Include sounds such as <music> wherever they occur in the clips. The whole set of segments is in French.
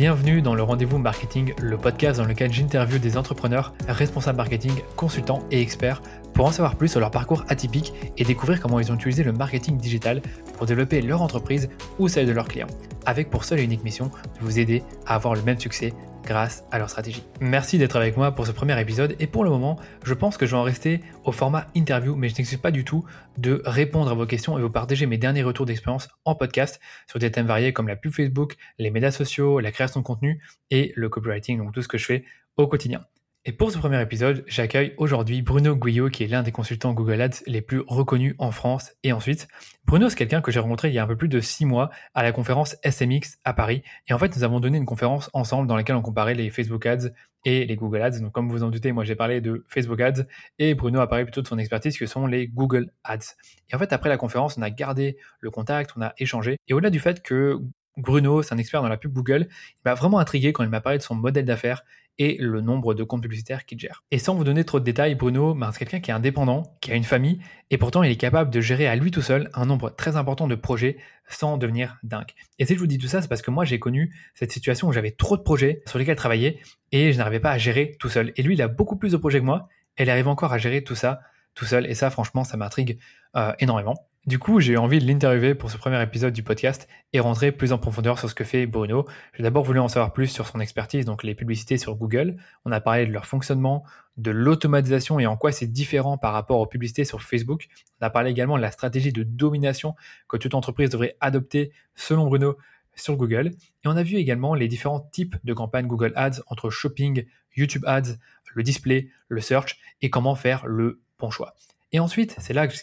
Bienvenue dans le Rendez-vous Marketing, le podcast dans lequel j'interviewe des entrepreneurs, responsables marketing, consultants et experts pour en savoir plus sur leur parcours atypique et découvrir comment ils ont utilisé le marketing digital pour développer leur entreprise ou celle de leurs clients, avec pour seule et unique mission de vous aider à avoir le même succès grâce à leur stratégie. Merci d'être avec moi pour ce premier épisode et pour le moment, je pense que je vais en rester au format interview, mais je n'excuse pas du tout de répondre à vos questions et vous partager mes derniers retours d'expérience en podcast sur des thèmes variés comme la pub Facebook, les médias sociaux, la création de contenu et le copywriting, donc tout ce que je fais au quotidien. Et pour ce premier épisode, j'accueille aujourd'hui Bruno Guyot, qui est l'un des consultants Google Ads les plus reconnus en France et en Suisse. Bruno, c'est quelqu'un que j'ai rencontré il y a un peu plus de six mois à la conférence SMX à Paris. Et en fait, nous avons donné une conférence ensemble dans laquelle on comparait les Facebook Ads et les Google Ads. Donc, comme vous en doutez, moi, j'ai parlé de Facebook Ads et Bruno a parlé plutôt de son expertise que sont les Google Ads. Et en fait, après la conférence, on a gardé le contact, on a échangé. Et au-delà du fait que Bruno, c'est un expert dans la pub Google, il m'a vraiment intrigué quand il m'a parlé de son modèle d'affaires et le nombre de comptes publicitaires qu'il gère. Et sans vous donner trop de détails, Bruno, ben, c'est quelqu'un qui est indépendant, qui a une famille, et pourtant il est capable de gérer à lui tout seul un nombre très important de projets sans devenir dingue. Et si je vous dis tout ça, c'est parce que moi j'ai connu cette situation où j'avais trop de projets sur lesquels travailler et je n'arrivais pas à gérer tout seul. Et lui, il a beaucoup plus de projets que moi, et il arrive encore à gérer tout ça tout seul, et ça franchement, ça m'intrigue euh, énormément. Du coup, j'ai eu envie de l'interviewer pour ce premier épisode du podcast et rentrer plus en profondeur sur ce que fait Bruno. J'ai d'abord voulu en savoir plus sur son expertise, donc les publicités sur Google. On a parlé de leur fonctionnement, de l'automatisation et en quoi c'est différent par rapport aux publicités sur Facebook. On a parlé également de la stratégie de domination que toute entreprise devrait adopter selon Bruno sur Google. Et on a vu également les différents types de campagnes Google Ads entre shopping, YouTube Ads, le display, le search et comment faire le bon choix. Et ensuite, c'est là que,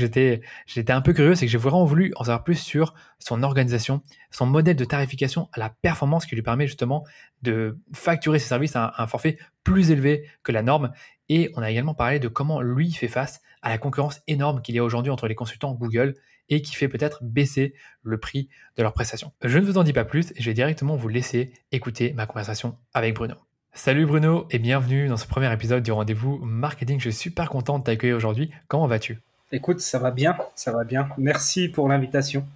j'étais, j'étais un peu curieux, c'est que j'ai vraiment voulu en savoir plus sur son organisation, son modèle de tarification à la performance qui lui permet justement de facturer ses services à un, forfait plus élevé que la norme. Et on a également parlé de comment lui fait face à la concurrence énorme qu'il y a aujourd'hui entre les consultants Google et qui fait peut-être baisser le prix de leurs prestations. Je ne vous en dis pas plus et je vais directement vous laisser écouter ma conversation avec Bruno. Salut Bruno et bienvenue dans ce premier épisode du rendez-vous marketing. Je suis super content de t'accueillir aujourd'hui. Comment vas-tu? Écoute, ça va bien, ça va bien. Merci pour l'invitation.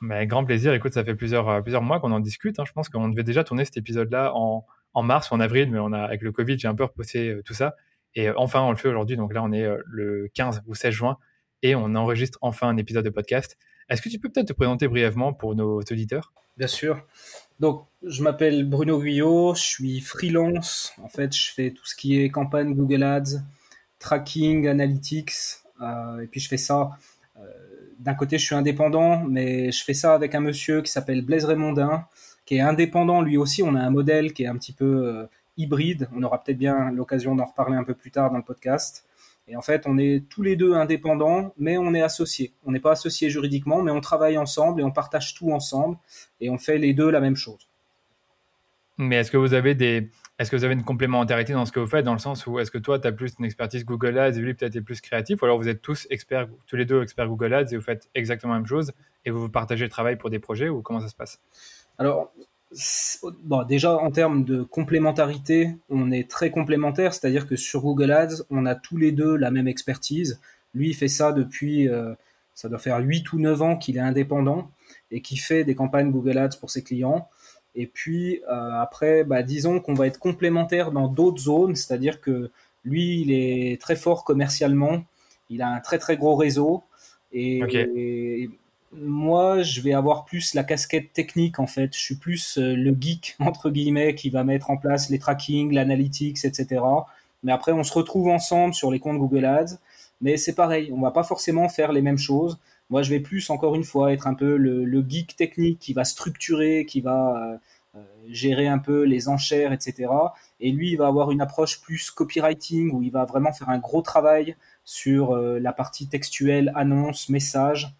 Mais grand plaisir. Écoute, ça fait plusieurs, euh, plusieurs mois qu'on en discute. Hein. Je pense qu'on devait déjà tourner cet épisode-là en, mars ou en avril, mais on a, avec le Covid, j'ai un peu repoussé euh, tout ça. Et euh, enfin, on le fait aujourd'hui. Donc là, on est le 15 ou 16 juin et on enregistre enfin un épisode de podcast. Est-ce que tu peux peut-être te présenter brièvement pour nos auditeurs? Bien sûr. Donc, je m'appelle Bruno Guyot, je suis freelance. En fait, je fais tout ce qui est campagne Google Ads, tracking, analytics, euh, et puis je fais ça. Euh, d'un côté, je suis indépendant, mais je fais ça avec un monsieur qui s'appelle Blaise Raymondin, qui est indépendant lui aussi. On a un modèle qui est un petit peu euh, hybride. On aura peut-être bien l'occasion d'en reparler un peu plus tard dans le podcast. Et en fait, on est tous les deux indépendants, mais on est associés. On n'est pas associés juridiquement, mais on travaille ensemble et on partage tout ensemble et on fait les deux la même chose. Mais est-ce que vous avez des, est-ce que vous avez une complémentarité dans ce que vous faites, dans le sens où est-ce que toi, tu as plus une expertise Google Ads et lui peut-être est plus créatif, ou alors vous êtes tous experts, tous les deux experts Google Ads et vous faites exactement la même chose et vous vous partagez le travail pour des projets ou comment ça se passe? Alors, bon, déjà en termes de complémentarité, on est très complémentaires, c'est-à-dire que sur Google Ads, on a tous les deux la même expertise. Lui, il fait ça depuis, euh, ça doit faire 8 ou 9 ans qu'il est indépendant et qui fait des campagnes Google Ads pour ses clients. Et puis euh, après, bah, disons qu'on va être complémentaires dans d'autres zones, c'est-à-dire que lui, il est très fort commercialement, il a un très très gros réseau. Et, et moi, je vais avoir plus la casquette technique en fait. Je suis plus euh, le geek <laughs> entre guillemets qui va mettre en place les tracking, l'analytics, etc. Mais après, on se retrouve ensemble sur les comptes Google Ads. Mais c'est pareil, on va pas forcément faire les mêmes choses. Moi, je vais plus encore une fois être un peu le, geek technique qui va structurer, qui va euh, euh, gérer un peu les enchères, etc. Et lui, il va avoir une approche plus copywriting où il va vraiment faire un gros travail sur la partie textuelle, annonce, message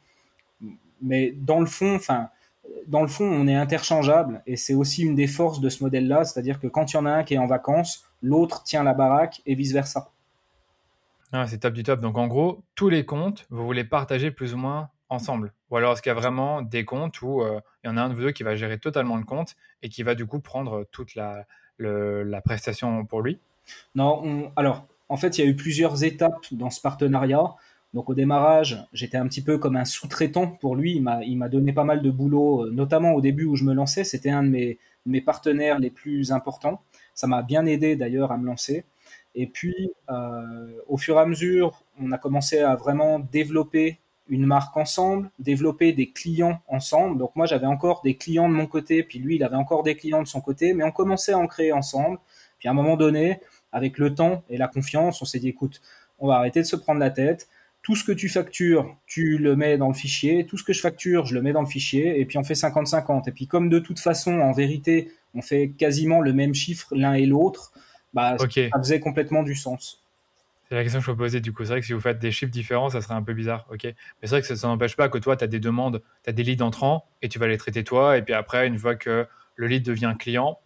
mais dans le fond, enfin, dans le fond, on est interchangeable et c'est aussi une des forces de ce modèle-là, c'est-à-dire que quand il y en a un qui est en vacances, l'autre tient la baraque et vice versa. Ah, c'est top du top. Donc en gros, tous les comptes, vous voulez partager plus ou moins ensemble. Ou alors est-ce qu'il y a vraiment des comptes où euh, il y en a un de vous deux qui va gérer totalement le compte et qui va du coup prendre toute la, la prestation pour lui? Non, alors en fait, il y a eu plusieurs étapes dans ce partenariat. Donc au démarrage, j'étais un petit peu comme un sous-traitant pour lui. Il m'a donné pas mal de boulot, euh, notamment au début où je me lançais. C'était un de mes, mes partenaires les plus importants. Ça m'a bien aidé d'ailleurs à me lancer. Et puis, euh, au fur et à mesure, on a commencé à vraiment développer une marque ensemble, développer des clients ensemble. Donc moi, j'avais encore des clients de mon côté, puis lui, il avait encore des clients de son côté, mais on commençait à en créer ensemble. Puis à un moment donné, avec le temps et la confiance, on s'est dit, écoute, on va arrêter de se prendre la tête. Tout ce que tu factures, tu le mets dans le fichier. Tout ce que je facture, je le mets dans le fichier. Et puis on fait 50-50. Et puis comme de toute façon, en vérité, on fait quasiment le même chiffre l'un et l'autre, bah, ça faisait complètement du sens. C'est la question que je me posais du coup. C'est vrai que si vous faites des chiffres différents, ça serait un peu bizarre. Ok. Mais c'est vrai que ça n'empêche pas que toi, tu as des demandes, tu as des leads entrants et tu vas les traiter toi. Et puis après, une fois que le lead devient client,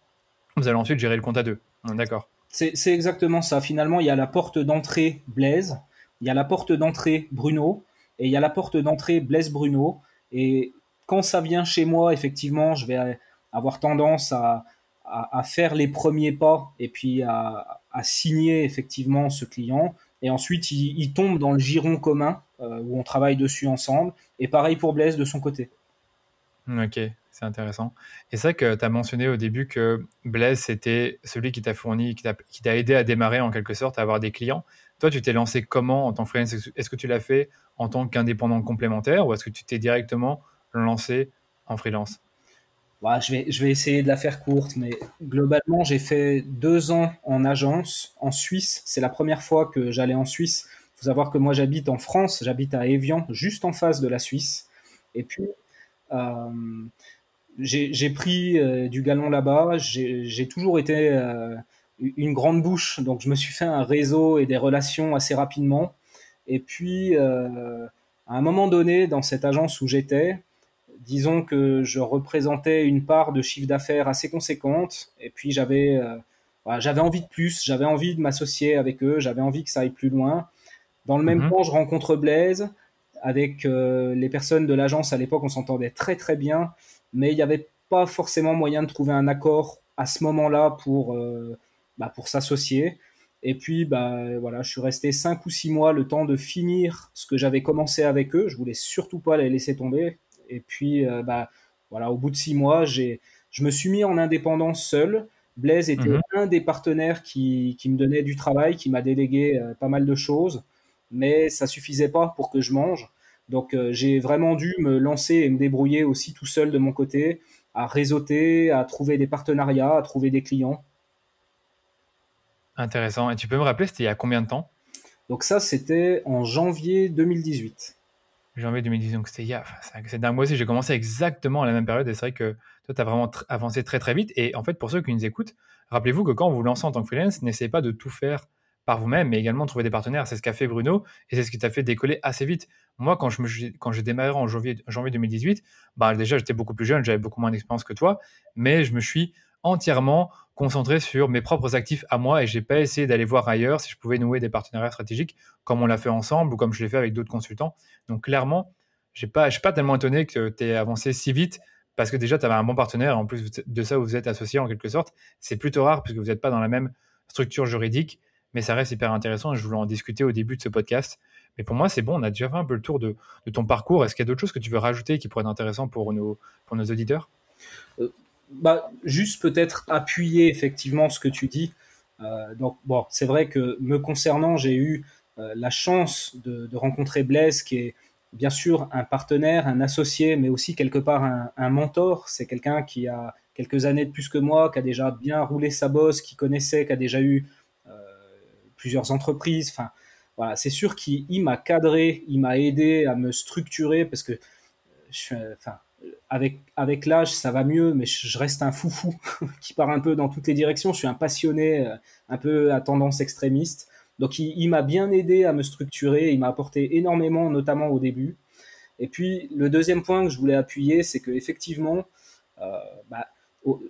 vous allez ensuite gérer le compte à deux. D'accord. C'est exactement ça. Finalement, il y a la porte d'entrée Blaise, il y a la porte d'entrée Bruno et il y a la porte d'entrée Blaise Bruno. Et quand ça vient chez moi, effectivement, je vais avoir tendance à, à, faire les premiers pas et puis à, signer effectivement ce client. Et ensuite, il, tombe dans le giron commun euh, où on travaille dessus ensemble. Et pareil pour Blaise de son côté. Ok, c'est intéressant. Et c'est vrai que tu as mentionné au début que Blaise, c'était celui qui t'a fourni, qui t'a aidé à démarrer en quelque sorte, à avoir des clients. Toi, tu t'es lancé comment en tant que freelance? Est-ce que tu l'as fait en tant qu'indépendant complémentaire ou est-ce que tu t'es directement lancé en freelance? Bah, je, vais, essayer de la faire courte, mais globalement, j'ai fait deux ans en agence en Suisse. C'est la première fois que j'allais en Suisse. Il faut savoir que moi, j'habite en France, j'habite à Evian, juste en face de la Suisse. Et puis, euh, j'ai pris euh, du galon là-bas. J'ai toujours été euh, une grande bouche, donc je me suis fait un réseau et des relations assez rapidement. Et puis, à un moment donné, dans cette agence où j'étais, disons que je représentais une part de chiffre d'affaires assez conséquente. Et puis, j'avais j'avais envie de plus, j'avais envie de m'associer avec eux, j'avais envie que ça aille plus loin. Dans le même mhm. temps, je rencontre Blaise. Avec les personnes de l'agence à l'époque, on s'entendait très très bien, mais il n'y avait pas forcément moyen de trouver un accord à ce moment-là pour, euh, bah, pour s'associer. Et puis, bah, voilà, je suis resté cinq ou six mois le temps de finir ce que j'avais commencé avec eux. Je voulais surtout pas les laisser tomber. Et puis, euh, bah, voilà, au bout de six mois, j'ai, je me suis mis en indépendance seul. Blaise était mhm. un des partenaires qui, qui, me donnait du travail, qui m'a délégué euh, pas mal de choses, mais ça suffisait pas pour que je mange. Donc, j'ai vraiment dû me lancer et me débrouiller aussi tout seul de mon côté à réseauter, à trouver des partenariats, à trouver des clients. Intéressant. Et tu peux me rappeler, c'était il y a combien de temps? Donc ça, c'était en janvier 2018. Janvier 2018, donc c'était il y a... c'est dingue. Moi aussi, j'ai commencé exactement à la même période et c'est vrai que toi, tu as vraiment avancé très très vite. Et en fait, pour ceux qui nous écoutent, rappelez-vous que quand vous lancez en tant que freelance, n'essayez pas de tout faire par vous-même, mais également de trouver des partenaires. C'est ce qu'a fait Bruno et c'est ce qui t'a fait décoller assez vite. Moi, quand je me, quand j'ai démarré en janvier, janvier 2018, bah déjà j'étais beaucoup plus jeune, j'avais beaucoup moins d'expérience que toi, mais je me suis entièrement concentré sur mes propres actifs à moi et j'ai pas essayé d'aller voir ailleurs si je pouvais nouer des partenariats stratégiques comme on l'a fait ensemble ou comme je l'ai fait avec d'autres consultants. Donc clairement, je suis pas tellement étonné que tu aies avancé si vite parce que déjà tu avais un bon partenaire. En plus de ça, vous êtes associé en quelque sorte. C'est plutôt rare puisque vous n'êtes pas dans la même structure juridique mais ça reste hyper intéressant et je voulais en discuter au début de ce podcast. Mais pour moi, c'est bon, on a déjà fait un peu le tour de, ton parcours. Est-ce qu'il y a d'autres choses que tu veux rajouter qui pourraient être intéressantes pour nos, pour nos auditeurs? Euh, bah, Juste peut-être appuyer effectivement ce que tu dis. Euh, donc, bon, c'est vrai que me concernant, j'ai eu euh, la chance de, rencontrer Blaise, qui est bien sûr un partenaire, un associé, mais aussi quelque part un, mentor. C'est quelqu'un qui a quelques années de plus que moi, qui a déjà bien roulé sa bosse, qui connaissait, qui a déjà eu plusieurs entreprises. Enfin, voilà, c'est sûr qu'il m'a cadré, il m'a aidé à me structurer parce que je, enfin, avec, avec l'âge, ça va mieux, mais je reste un foufou <laughs> qui part un peu dans toutes les directions. Je suis un passionné, euh, un peu à tendance extrémiste. Donc, il, m'a bien aidé à me structurer, il m'a apporté énormément, notamment au début. Et puis, le deuxième point que je voulais appuyer, c'est que effectivement, euh, bah,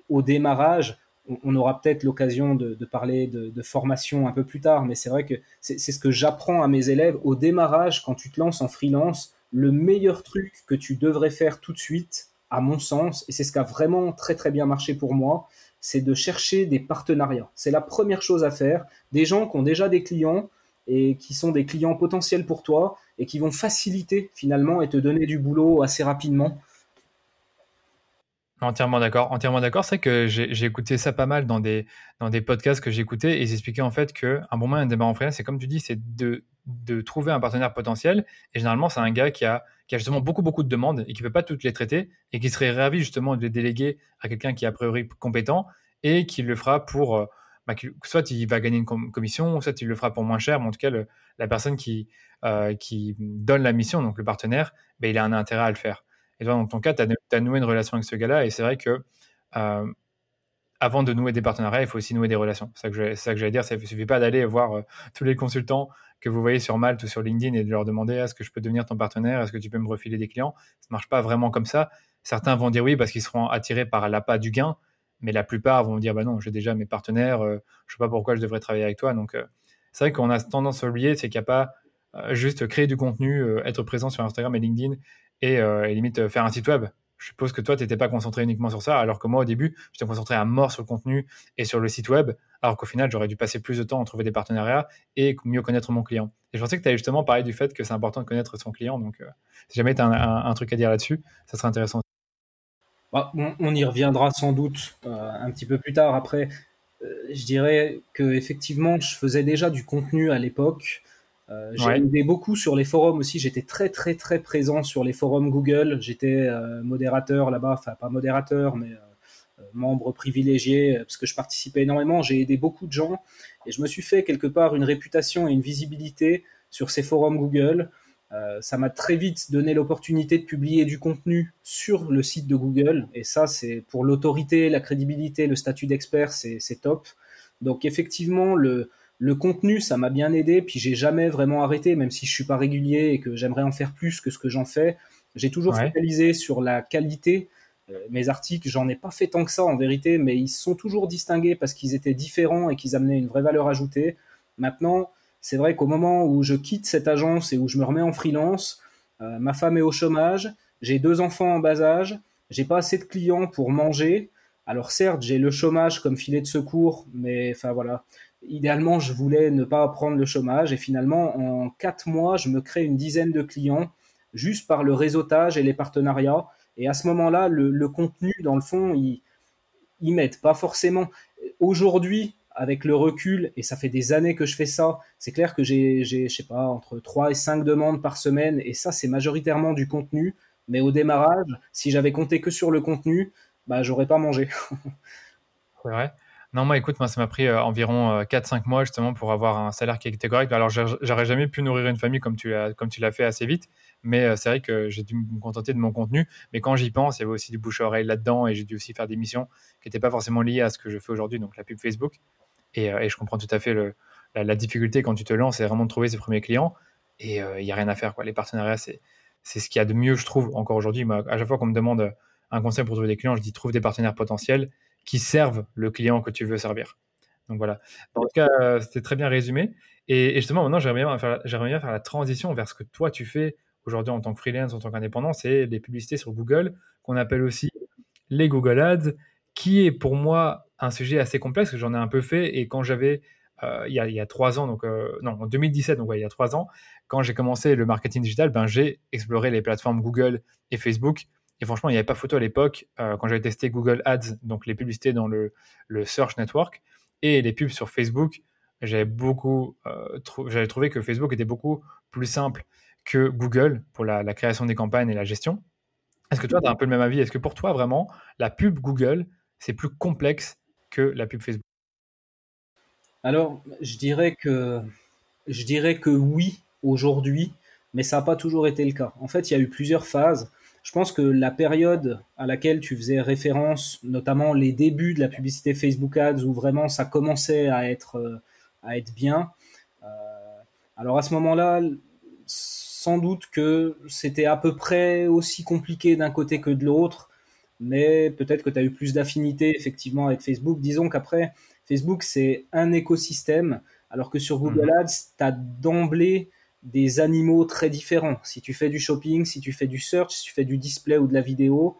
au, démarrage, on aura peut-être l'occasion de, parler de, formation un peu plus tard, mais c'est vrai que c'est ce que j'apprends à mes élèves au démarrage quand tu te lances en freelance. Le meilleur truc que tu devrais faire tout de suite, à mon sens, et c'est ce qui a vraiment très très bien marché pour moi, c'est de chercher des partenariats. C'est la première chose à faire. Des gens qui ont déjà des clients et qui sont des clients potentiels pour toi et qui vont faciliter finalement et te donner du boulot assez rapidement. Entièrement d'accord, entièrement d'accord. C'est que j'ai écouté ça pas mal dans des, dans des podcasts que j'écoutais et ils expliquaient en fait qu'un bon moyen de démarrer en freelance, c'est comme tu dis, c'est de, de trouver un partenaire potentiel. Et généralement, c'est un gars qui a, qui a justement beaucoup, beaucoup de demandes et qui ne peut pas toutes les traiter et qui serait ravi justement de les déléguer à quelqu'un qui est a priori compétent et qui le fera pour, euh, bah, soit il va gagner une commission, soit il le fera pour moins cher, mais en tout cas, la personne qui, euh, qui donne la mission, donc le partenaire, bah, il a un intérêt à le faire. Et toi, dans ton cas, tu as, noué une relation avec ce gars-là, et c'est vrai que euh, avant de nouer des partenariats, il faut aussi nouer des relations. C'est ça que j'allais dire. Il ne suffit pas d'aller voir euh, tous les consultants que vous voyez sur Malte ou sur LinkedIn et de leur demander est-ce que je peux devenir ton partenaire, est-ce que tu peux me refiler des clients? Ça ne marche pas vraiment comme ça. Certains vont dire oui parce qu'ils seront attirés par l'appât du gain, mais la plupart vont dire bah non, j'ai déjà mes partenaires, euh, je sais pas pourquoi je devrais travailler avec toi. Donc c'est vrai qu'on a tendance à oublier, c'est qu'il n'y a pas juste créer du contenu, être présent sur Instagram et LinkedIn euh, et, limite euh, faire un site web. Je suppose que toi, tu n'étais pas concentré uniquement sur ça, alors que moi, au début, j'étais concentré à mort sur le contenu et sur le site web, alors qu'au final, j'aurais dû passer plus de temps à trouver des partenariats et mieux connaître mon client. Et je pensais que tu avais justement parlé du fait que c'est important de connaître son client, donc euh, si jamais tu as un, truc à dire là-dessus, ça serait intéressant. Bah, on, y reviendra sans doute un petit peu plus tard. Après, je dirais que effectivement, je faisais déjà du contenu à l'époque. Euh, j'ai beaucoup sur les forums aussi. J'étais très très très présent sur les forums Google. J'étais euh, modérateur là-bas, enfin pas modérateur, mais euh, membre privilégié parce que je participais énormément. J'ai aidé beaucoup de gens et je me suis fait quelque part une réputation et une visibilité sur ces forums Google. ça m'a très vite donné l'opportunité de publier du contenu sur le site de Google et ça c'est pour l'autorité, la crédibilité, le statut d'expert, c'est top. Donc effectivement le le contenu, ça m'a bien aidé, puis j'ai jamais vraiment arrêté, même si je suis pas régulier et que j'aimerais en faire plus que ce que j'en fais. J'ai toujours focalisé sur la qualité. Euh, mes articles, j'en ai pas fait tant que ça en vérité, mais ils sont toujours distingués parce qu'ils étaient différents et qu'ils amenaient une vraie valeur ajoutée. Maintenant, c'est vrai qu'au moment où je quitte cette agence et où je me remets en freelance, euh, ma femme est au chômage, j'ai deux enfants en bas âge, j'ai pas assez de clients pour manger. Alors certes, j'ai le chômage comme filet de secours, mais enfin voilà, idéalement, je voulais ne pas prendre le chômage et finalement, en quatre mois, je me crée une dizaine de clients juste par le réseautage et les partenariats. Et à ce moment-là, le, contenu, dans le fond, il, il m'aide. Pas forcément. Aujourd'hui, avec le recul, et ça fait des années que je fais ça, c'est clair que j'ai, je sais pas, entre 3 et 5 demandes par semaine, et ça, c'est majoritairement du contenu. Mais au démarrage, si j'avais compté que sur le contenu, bah, j'aurais pas mangé. <laughs> c'est vrai. Non, moi, écoute, moi, ça m'a pris euh, environ 4-5 euh, mois justement pour avoir un salaire qui était correct. Alors, j'aurais jamais pu nourrir une famille comme tu l'as, fait assez vite, mais euh, c'est vrai que j'ai dû me contenter de mon contenu. Mais quand j'y pense, il y avait aussi du bouche à oreille là-dedans et j'ai dû aussi faire des missions qui n'étaient pas forcément liées à ce que je fais aujourd'hui, donc la pub Facebook. Et, je comprends tout à fait la, difficulté quand tu te lances, c'est vraiment de trouver ses premiers clients et il n'y a rien à faire. Quoi. Les partenariats, c'est, c'est ce qu'il y a de mieux, je trouve, encore aujourd'hui. À chaque fois qu'on me demande un conseil pour trouver des clients, je dis trouve des partenaires potentiels qui servent le client que tu veux servir. Donc voilà. En tout cas, euh, c'était très bien résumé. Et, justement, maintenant, j'aimerais bien, faire, bien faire la transition vers ce que toi, tu fais aujourd'hui en tant que freelance, en tant qu'indépendant, c'est les publicités sur Google, qu'on appelle aussi les Google Ads, qui est pour moi un sujet assez complexe, que j'en ai un peu fait. Et quand j'avais, euh, il, y a, trois ans, donc euh, non, en 2017, donc il y a trois ans, quand j'ai commencé le marketing digital, ben, j'ai exploré les plateformes Google et Facebook et franchement, il n'y avait pas photo à l'époque euh, quand j'avais testé Google Ads, donc les publicités dans le, Search Network, et les pubs sur Facebook. J'avais beaucoup, euh, j'avais trouvé que Facebook était beaucoup plus simple que Google pour la, création des campagnes et la gestion. Est-ce que toi, tu as un peu le même avis? Est-ce que pour toi, vraiment, la pub Google, c'est plus complexe que la pub Facebook? Alors, je dirais que, je dirais que oui, aujourd'hui, mais ça n'a pas toujours été le cas. En fait, il y a eu plusieurs phases. Je pense que la période à laquelle tu faisais référence, notamment les débuts de la publicité Facebook Ads, où vraiment ça commençait à être, euh, à être bien, euh, alors à ce moment-là, sans doute que c'était à peu près aussi compliqué d'un côté que de l'autre, mais peut-être que tu as eu plus d'affinité effectivement avec Facebook. Disons qu'après, Facebook, c'est un écosystème, alors que sur Google mmh. Ads, tu as d'emblée des animaux très différents. Si tu fais du shopping, si tu fais du search, si tu fais du display ou de la vidéo,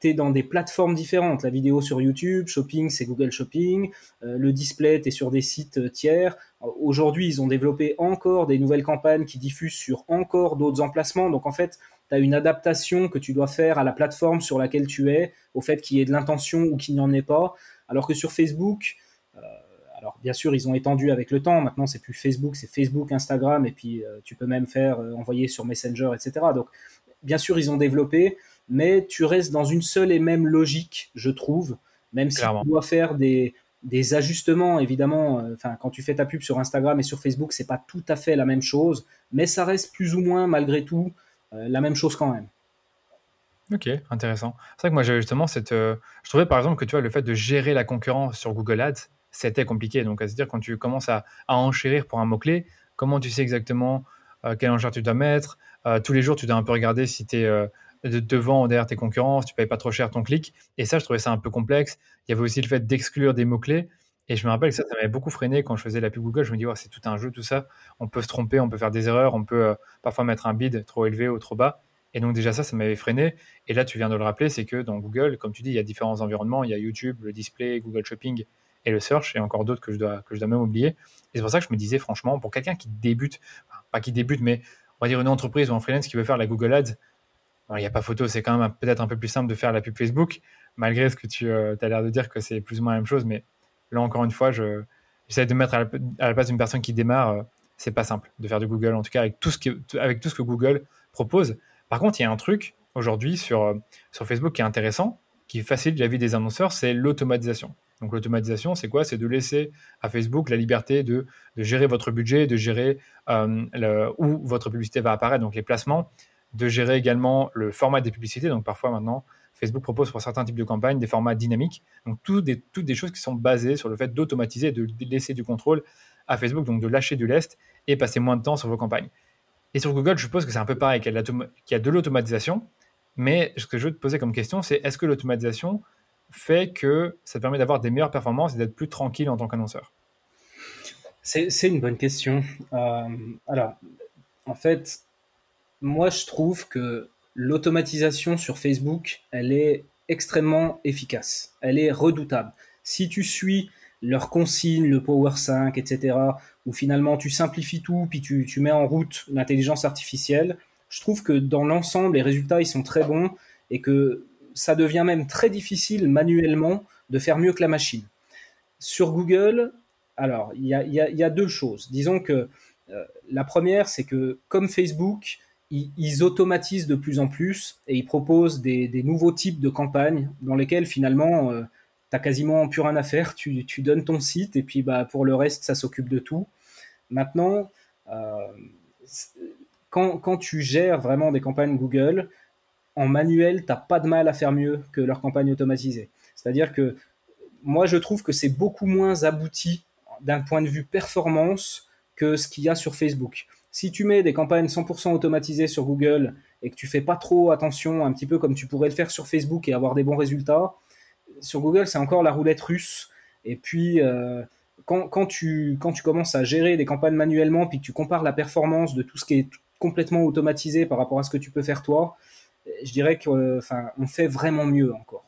tu es dans des plateformes différentes. La vidéo sur YouTube, Shopping, c'est Google Shopping. le display, tu es sur des sites tiers. Aujourd'hui, ils ont développé encore des nouvelles campagnes qui diffusent sur encore d'autres emplacements. Donc en fait, tu as une adaptation que tu dois faire à la plateforme sur laquelle tu es, au fait qu'il y ait de l'intention ou qu'il n'y en ait pas. Alors que sur Facebook, euh, alors bien sûr, ils ont étendu avec le temps. Maintenant, c'est plus Facebook, c'est Facebook, Instagram, et puis euh, tu peux même faire euh, envoyer sur Messenger, etc. Donc, bien sûr, ils ont développé, mais tu restes dans une seule et même logique, je trouve, même si tu dois faire des, des ajustements, évidemment. Enfin, quand tu fais ta pub sur Instagram et sur Facebook, c'est pas tout à fait la même chose, mais ça reste plus ou moins, malgré tout, la même chose quand même. Ok, intéressant. C'est vrai que moi j'avais justement cette. Euh, je trouvais par exemple que tu vois le fait de gérer la concurrence sur Google Ads, c'était compliqué. Donc à se dire quand tu commences à, enchérir pour un mot clé, comment tu sais exactement euh, quelle enchère tu dois mettre? Euh, tous les jours tu dois un peu regarder si tu es devant ou derrière tes concurrents, si tu payes pas trop cher ton clic. Et ça je trouvais ça un peu complexe. Il y avait aussi le fait d'exclure des mots clés. Et je me rappelle que ça, ça m'avait beaucoup freiné quand je faisais la pub Google. Je me dis, c'est tout un jeu, tout ça. On peut se tromper, on peut faire des erreurs, on peut parfois mettre un bid trop élevé ou trop bas. Et donc déjà ça, ça m'avait freiné. Et là, tu viens de le rappeler, c'est que dans Google, comme tu dis, il y a différents environnements. Il y a YouTube, le display, Google Shopping et le search, et encore d'autres que je dois que je dois même oublier. Et c'est pour ça que je me disais franchement, pour quelqu'un qui débute, pas qui débute, mais on va dire une entreprise ou un freelance qui veut faire la Google Ads, il n'y a pas photo, c'est quand même peut-être un peu plus simple de faire la pub Facebook, malgré ce que tu euh, as l'air de dire que c'est plus ou moins la même chose. Mais là, encore une fois, je, j'essaie de mettre à la, place d'une personne qui démarre. Euh, c'est pas simple de faire du Google, en tout cas avec tout ce, qui, avec tout ce que Google propose. Par contre, il y a un truc aujourd'hui sur, euh, sur Facebook qui est intéressant, qui facilite la vie des annonceurs, c'est l'automatisation. Donc l'automatisation, c'est quoi? C'est de laisser à Facebook la liberté de, gérer votre budget, de gérer euh, où votre publicité va apparaître, donc les placements, de gérer également le format des publicités. Donc parfois maintenant, Facebook propose pour certains types de campagnes des formats dynamiques. Donc toutes des choses qui sont basées sur le fait d'automatiser, de laisser du contrôle à Facebook, donc de lâcher du lest et passer moins de temps sur vos campagnes. Et sur Google, je suppose que c'est un peu pareil, qu'il y a de l'automatisation. Mais ce que je veux te poser comme question, c'est est-ce que l'automatisation fait que ça te permet d'avoir des meilleures performances et d'être plus tranquille en tant qu'annonceur C'est une bonne question. Euh, alors, en fait, moi, je trouve que l'automatisation sur Facebook, elle est extrêmement efficace. Elle est redoutable. Si tu suis leurs consignes, le Power 5, etc., où finalement tu simplifies tout, puis tu, mets en route l'intelligence artificielle, je trouve que dans l'ensemble, les résultats, ils sont très bons et que ça devient même très difficile manuellement de faire mieux que la machine. Sur Google, alors, il y a, deux choses. Disons que euh, la première, c'est que comme Facebook, ils, automatisent de plus en plus et ils proposent des, nouveaux types de campagnes dans lesquelles finalement, euh, tu quasiment plus rien à faire, tu, donnes ton site et puis bah, pour le reste, ça s'occupe de tout. Maintenant, euh, quand, tu gères vraiment des campagnes Google, en manuel, tu n'as pas de mal à faire mieux que leur campagne automatisée. C'est-à-dire que moi, je trouve que c'est beaucoup moins abouti d'un point de vue performance que ce qu'il y a sur Facebook. Si tu mets des campagnes 100% automatisées sur Google et que tu fais pas trop attention, un petit peu comme tu pourrais le faire sur Facebook et avoir des bons résultats, sur Google, c'est encore la roulette russe. Et puis, euh, quand, tu, quand tu commences à gérer des campagnes manuellement, puis que tu compares la performance de tout ce qui est complètement automatisé par rapport à ce que tu peux faire toi, je dirais qu'on on fait vraiment mieux encore.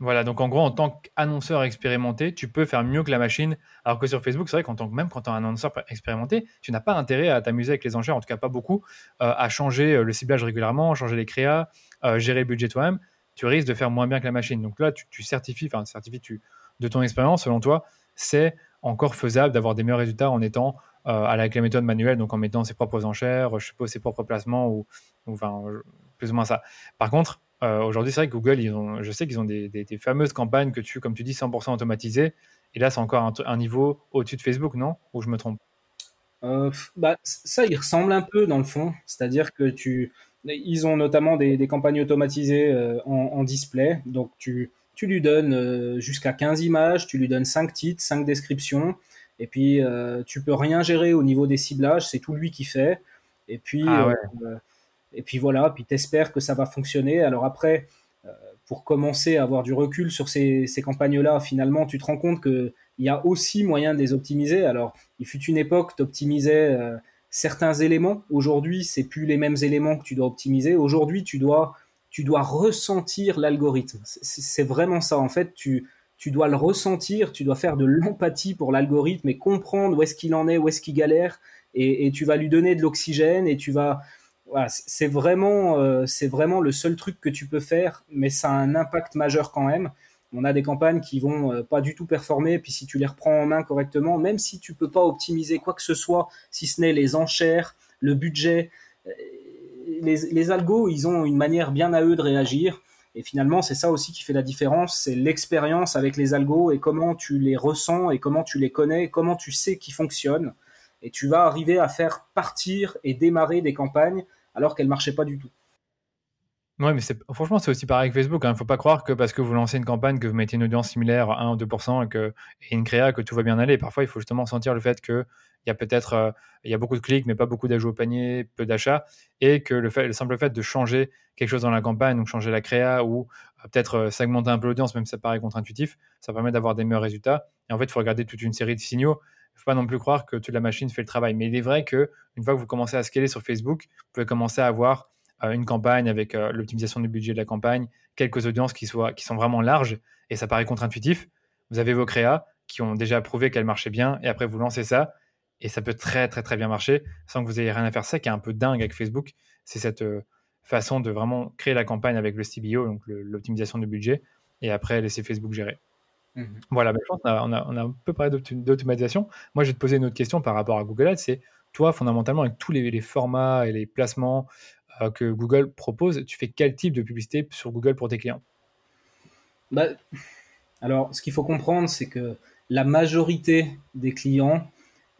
Voilà, donc en gros, en tant qu'annonceur expérimenté, tu peux faire mieux que la machine. Alors que sur Facebook, c'est vrai qu'en tant que même quand tu es un annonceur expérimenté, tu n'as pas intérêt à t'amuser avec les enchères, en tout cas pas beaucoup, euh, à changer euh, le ciblage régulièrement, changer les créas, gérer le budget toi-même tu risques de faire moins bien que la machine. Donc là, tu, certifies, enfin, certifies tu, de ton expérience, selon toi, c'est encore faisable d'avoir des meilleurs résultats en étant euh, avec la méthode manuelle, donc en mettant ses propres enchères, je suppose ses propres placements, ou, enfin, plus ou moins ça. Par contre, euh, aujourd'hui, c'est vrai que Google, ils ont, je sais qu'ils ont des, fameuses campagnes que tu, comme tu dis, 100% automatisées. Et là, c'est encore un, niveau au-dessus de Facebook, non? Ou je me trompe? Euh, bah, Ça, il ressemble un peu dans le fond. C'est-à-dire que tu, ils ont notamment des, campagnes automatisées euh, en, display. Donc, tu, tu lui donnes jusqu'à 15 images, tu lui donnes 5 titres, 5 descriptions. Et puis, tu peux rien gérer au niveau des ciblages, c'est tout lui qui fait. Et puis, ah et puis voilà, puis t'espères que ça va fonctionner. Alors après, pour commencer à avoir du recul sur ces, campagnes-là, finalement, tu te rends compte qu'il y a aussi moyen de les optimiser. Alors, il fut une époque, tu optimisais certains éléments. Aujourd'hui, c'est plus les mêmes éléments que tu dois optimiser. Aujourd'hui, tu dois, tu dois ressentir l'algorithme. C'est vraiment ça. En fait, tu, tu dois le ressentir, tu dois faire de l'empathie pour l'algorithme et comprendre où est-ce qu'il en est, où est-ce qu'il galère, et, tu vas lui donner de l'oxygène et tu vas. C'est vraiment, euh, vraiment le seul truc que tu peux faire, mais ça a un impact majeur quand même. On a des campagnes qui vont euh, pas du tout performer, puis si tu les reprends en main correctement, même si tu peux pas optimiser quoi que ce soit, si ce n'est les enchères, le budget, euh, les, les algos, ils ont une manière bien à eux de réagir. Et finalement, c'est ça aussi qui fait la différence, c'est l'expérience avec les algos et comment tu les ressens et comment tu les connais, comment tu sais qu'ils fonctionnent. Et tu vas arriver à faire partir et démarrer des campagnes alors qu'elles marchaient pas du tout. Ouais, mais franchement, c'est aussi pareil avec Facebook. Il hein. ne faut pas croire que parce que vous lancez une campagne, que vous mettez une audience similaire à 1 ou 2% et, et une créa, que tout va bien aller. Parfois, il faut justement sentir le fait qu'il y a peut-être euh, y a beaucoup de clics, mais pas beaucoup d'ajouts au panier, peu d'achats, et que le simple fait de changer quelque chose dans la campagne, donc changer la créa ou euh, peut-être euh, segmenter un peu l'audience, même si ça paraît contre-intuitif, ça permet d'avoir des meilleurs résultats. Et en fait, il faut regarder toute une série de signaux. Il ne faut pas non plus croire que toute la machine fait le travail. Mais il est vrai que une fois que vous commencez à scaler sur Facebook, vous pouvez commencer à avoir une campagne avec euh, l'optimisation du budget de la campagne, quelques audiences qui, soient, qui sont vraiment larges, et ça paraît contre-intuitif. Vous avez vos créas qui ont déjà prouvé qu'elles marchaient bien, et après vous lancez ça, et ça peut très très très bien marcher sans que vous ayez rien à faire. Ça qui est un peu dingue avec Facebook, c'est cette euh, façon de vraiment créer la campagne avec le CBO, donc l'optimisation du budget, et après laisser Facebook gérer. Mmh voilà, ben, je pense on a, on, a, un peu parlé d'automatisation. Moi, je vais te poser une autre question par rapport à Google Ads. C'est toi, fondamentalement, avec tous les, les formats et les placements, euh, que Google propose, tu fais quel type de publicité sur Google pour tes clients? Bah, Alors, ce qu'il faut comprendre, c'est que la majorité des clients,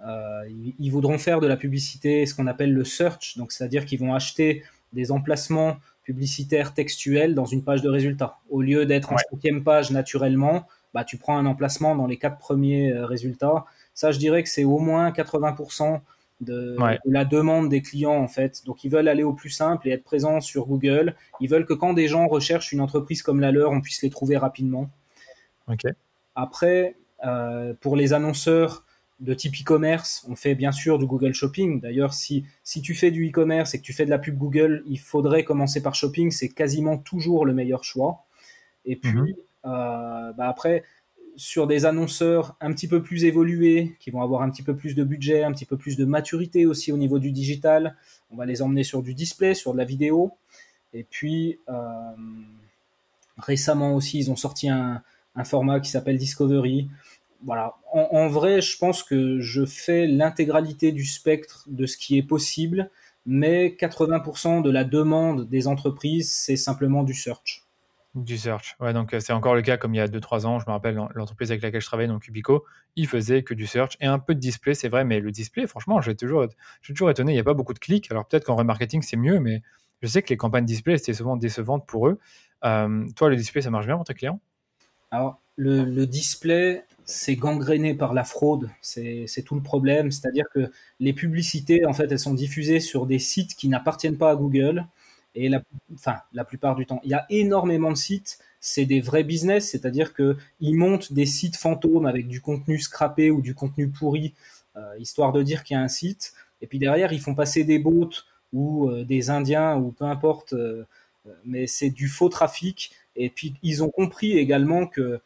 euh, ils, voudront faire de la publicité, ce qu'on appelle le search, donc c'est-à-dire qu'ils vont acheter des emplacements publicitaires textuels dans une page de résultats. Au lieu d'être en cinquième page naturellement, bah, tu prends un emplacement dans les quatre premiers euh, résultats. Ça, je dirais que c'est au moins 80% de, la demande des clients en fait. Donc ils veulent aller au plus simple et être présents sur Google. Ils veulent que quand des gens recherchent une entreprise comme la leur, on puisse les trouver rapidement. Après, euh, pour les annonceurs de type e-commerce, on fait bien sûr du Google Shopping. D'ailleurs, si, si tu fais du e-commerce et que tu fais de la pub Google, il faudrait commencer par Shopping. C'est quasiment toujours le meilleur choix. Et puis, mhm. Bah après, sur des annonceurs un petit peu plus évolués, qui vont avoir un petit peu plus de budget, un petit peu plus de maturité aussi au niveau du digital. On va les emmener sur du display, sur de la vidéo. Et puis, euh, récemment aussi, ils ont sorti un, format qui s'appelle Discovery. Voilà. En, vrai, je pense que je fais l'intégralité du spectre de ce qui est possible, mais 80% de la demande des entreprises, c'est simplement du search. Du search. Ouais, donc euh, c'est encore le cas comme il y a 2-3 ans. Je me rappelle l'entreprise avec laquelle je travaillais, donc Ubico, il faisait que du search et un peu de display, c'est vrai, mais le display, franchement, je suis toujours, toujours étonné. Il n'y a pas beaucoup de clics. Alors peut-être qu'en remarketing, c'est mieux, mais je sais que les campagnes display, c'était souvent décevantes pour eux. Euh, toi, le display, ça marche bien pour tes clients? Alors, le, display, c'est gangréné par la fraude. C'est tout le problème. C'est-à-dire que les publicités, en fait, elles sont diffusées sur des sites qui n'appartiennent pas à Google et la, enfin, la plupart du temps. Il y a énormément de sites, c'est des vrais business, c'est-à-dire qu'ils montent des sites fantômes avec du contenu scrappé ou du contenu pourri, euh, histoire de dire qu'il y a un site. Et puis derrière, ils font passer des bots ou euh, des Indiens ou peu importe, euh, mais c'est du faux trafic. Et puis ils ont compris également que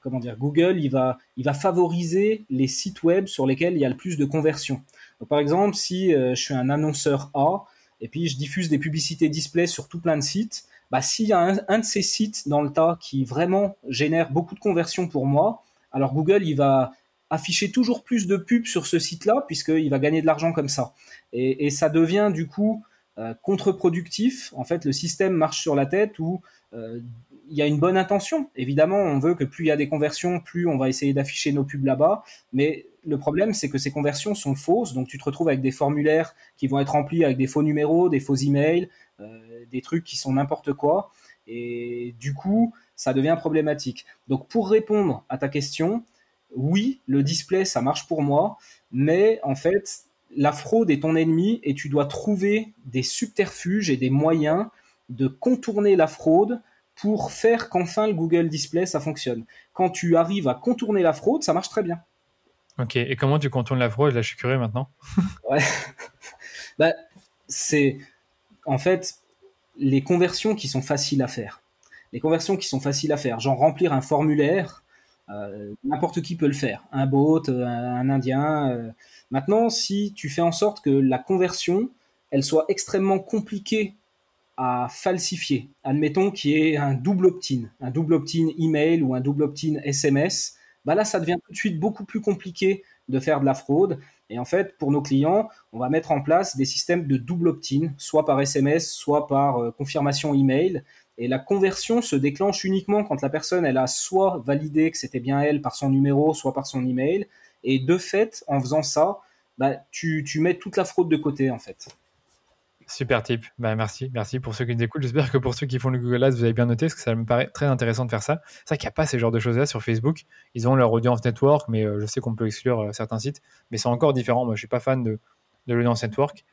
comment dire, Google, il va, il va favoriser les sites web sur lesquels il y a le plus de conversion. par exemple, si je suis un annonceur A, et puis je diffuse des publicités display sur tout plein de sites, bah, s'il y a un, de ces sites dans le tas qui vraiment génère beaucoup de conversions pour moi, alors Google, il va afficher toujours plus de pubs sur ce site-là, puisqu'il va gagner de l'argent comme ça. Et, ça devient du coup euh, contre-productif. En fait, le système marche sur la tête où euh, il y a une bonne intention. Évidemment, on veut que plus il y a des conversions, plus on va essayer d'afficher nos pubs là-bas. Mais le problème, c'est que ces conversions sont fausses. Donc, tu te retrouves avec des formulaires qui vont être remplis avec des faux numéros, des faux emails, euh, des trucs qui sont n'importe quoi. Et du coup, ça devient problématique. Donc, pour répondre à ta question, oui, le display, ça marche pour moi. Mais en fait, la fraude est ton ennemi et tu dois trouver des subterfuges et des moyens de contourner la fraude pour faire qu'enfin le Google Display, ça fonctionne. Quand tu arrives à contourner la fraude, ça marche très bien. Ok, et comment tu contournes la fraude Là, je suis maintenant. <laughs> ouais. <laughs> bah, c'est. En fait, les conversions qui sont faciles à faire. Les conversions qui sont faciles à faire, genre remplir un formulaire, euh, n'importe qui peut le faire. Un bot, un, Indien. Euh. Maintenant, si tu fais en sorte que la conversion, elle soit extrêmement compliquée à falsifier, admettons qu'il y ait un double opt-in, un double opt-in email ou un double opt-in SMS, bah là, ça devient tout de suite beaucoup plus compliqué de faire de la fraude. Et en fait, pour nos clients, on va mettre en place des systèmes de double opt-in, soit par SMS, soit par euh, confirmation email. Et la conversion se déclenche uniquement quand la personne, elle a soit validé que c'était bien elle par son numéro, soit par son email. Et de fait, en faisant ça, bah, tu, tu mets toute la fraude de côté, en fait. Super tip. Bah, merci. Merci pour ceux qui nous écoutent. J'espère que pour ceux qui font le Google Ads, vous avez bien noté, parce que ça me paraît très intéressant de faire ça. C'est vrai qu'il n'y a pas ces genres de choses-là sur Facebook. Ils ont leur audience network, mais euh, je sais qu'on peut exclure euh, certains sites. Mais c'est encore différent. Moi, je ne suis pas fan de, de l'audience network.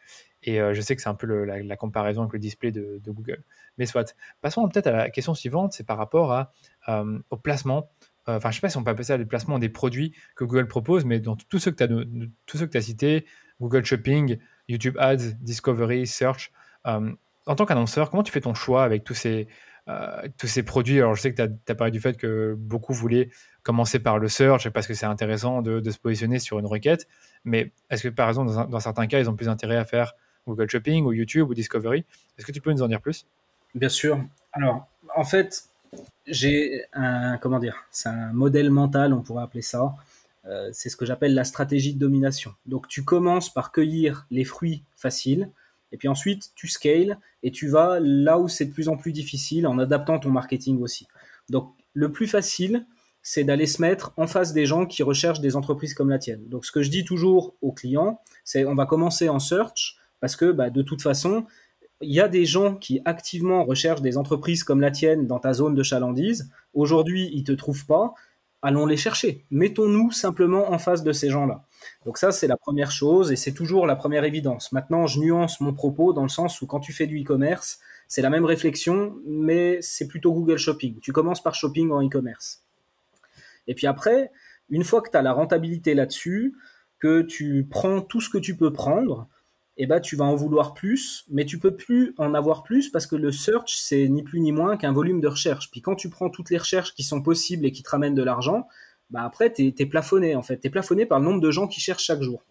Et euh, je sais que c'est un peu la, comparaison avec le display de, Google. Mais soit. Passons peut-être à la question suivante. C'est par rapport au placement. Enfin, je ne sais pas si on peut appeler ça le placement des produits que Google propose, mais dans tous ceux que tu as, as cités, Google Shopping, YouTube Ads, Discovery, Search. Euh, en tant qu'annonceur, comment tu fais ton choix avec tous ces, euh, tous ces produits? Alors, je sais que tu as, parlé du fait que beaucoup voulaient commencer par le search parce que c'est intéressant de, se positionner sur une requête. Mais est-ce que, par exemple, dans, certains cas, ils ont plus intérêt à faire Google Shopping ou YouTube ou Discovery? Est-ce que tu peux nous en dire plus? Bien sûr. Alors, en fait, j'ai un, comment dire, c'est un modèle mental, on pourrait appeler ça. Euh, c'est ce que j'appelle la stratégie de domination. Donc tu commences par cueillir les fruits faciles, et puis ensuite tu scales et tu vas là où c'est de plus en plus difficile en adaptant ton marketing aussi. Donc le plus facile, c'est d'aller se mettre en face des gens qui recherchent des entreprises comme la tienne. Donc ce que je dis toujours aux clients, c'est on va commencer en search parce que bah, de toute façon, il y a des gens qui activement recherchent des entreprises comme la tienne dans ta zone de chalandise. Aujourd'hui, ils te trouvent pas allons les chercher. Mettons-nous simplement en face de ces gens-là. Donc ça, c'est la première chose et c'est toujours la première évidence. Maintenant, je nuance mon propos dans le sens où quand tu fais du e-commerce, c'est la même réflexion, mais c'est plutôt Google Shopping. Tu commences par shopping en e-commerce. Et puis après, une fois que tu as la rentabilité là-dessus, que tu prends tout ce que tu peux prendre, eh ben, tu vas en vouloir plus, mais tu peux plus en avoir plus parce que le search, c'est ni plus ni moins qu'un volume de recherche. Puis quand tu prends toutes les recherches qui sont possibles et qui te ramènent de l'argent, bah après, tu es, plafonné en fait. Tu plafonné par le nombre de gens qui cherchent chaque jour.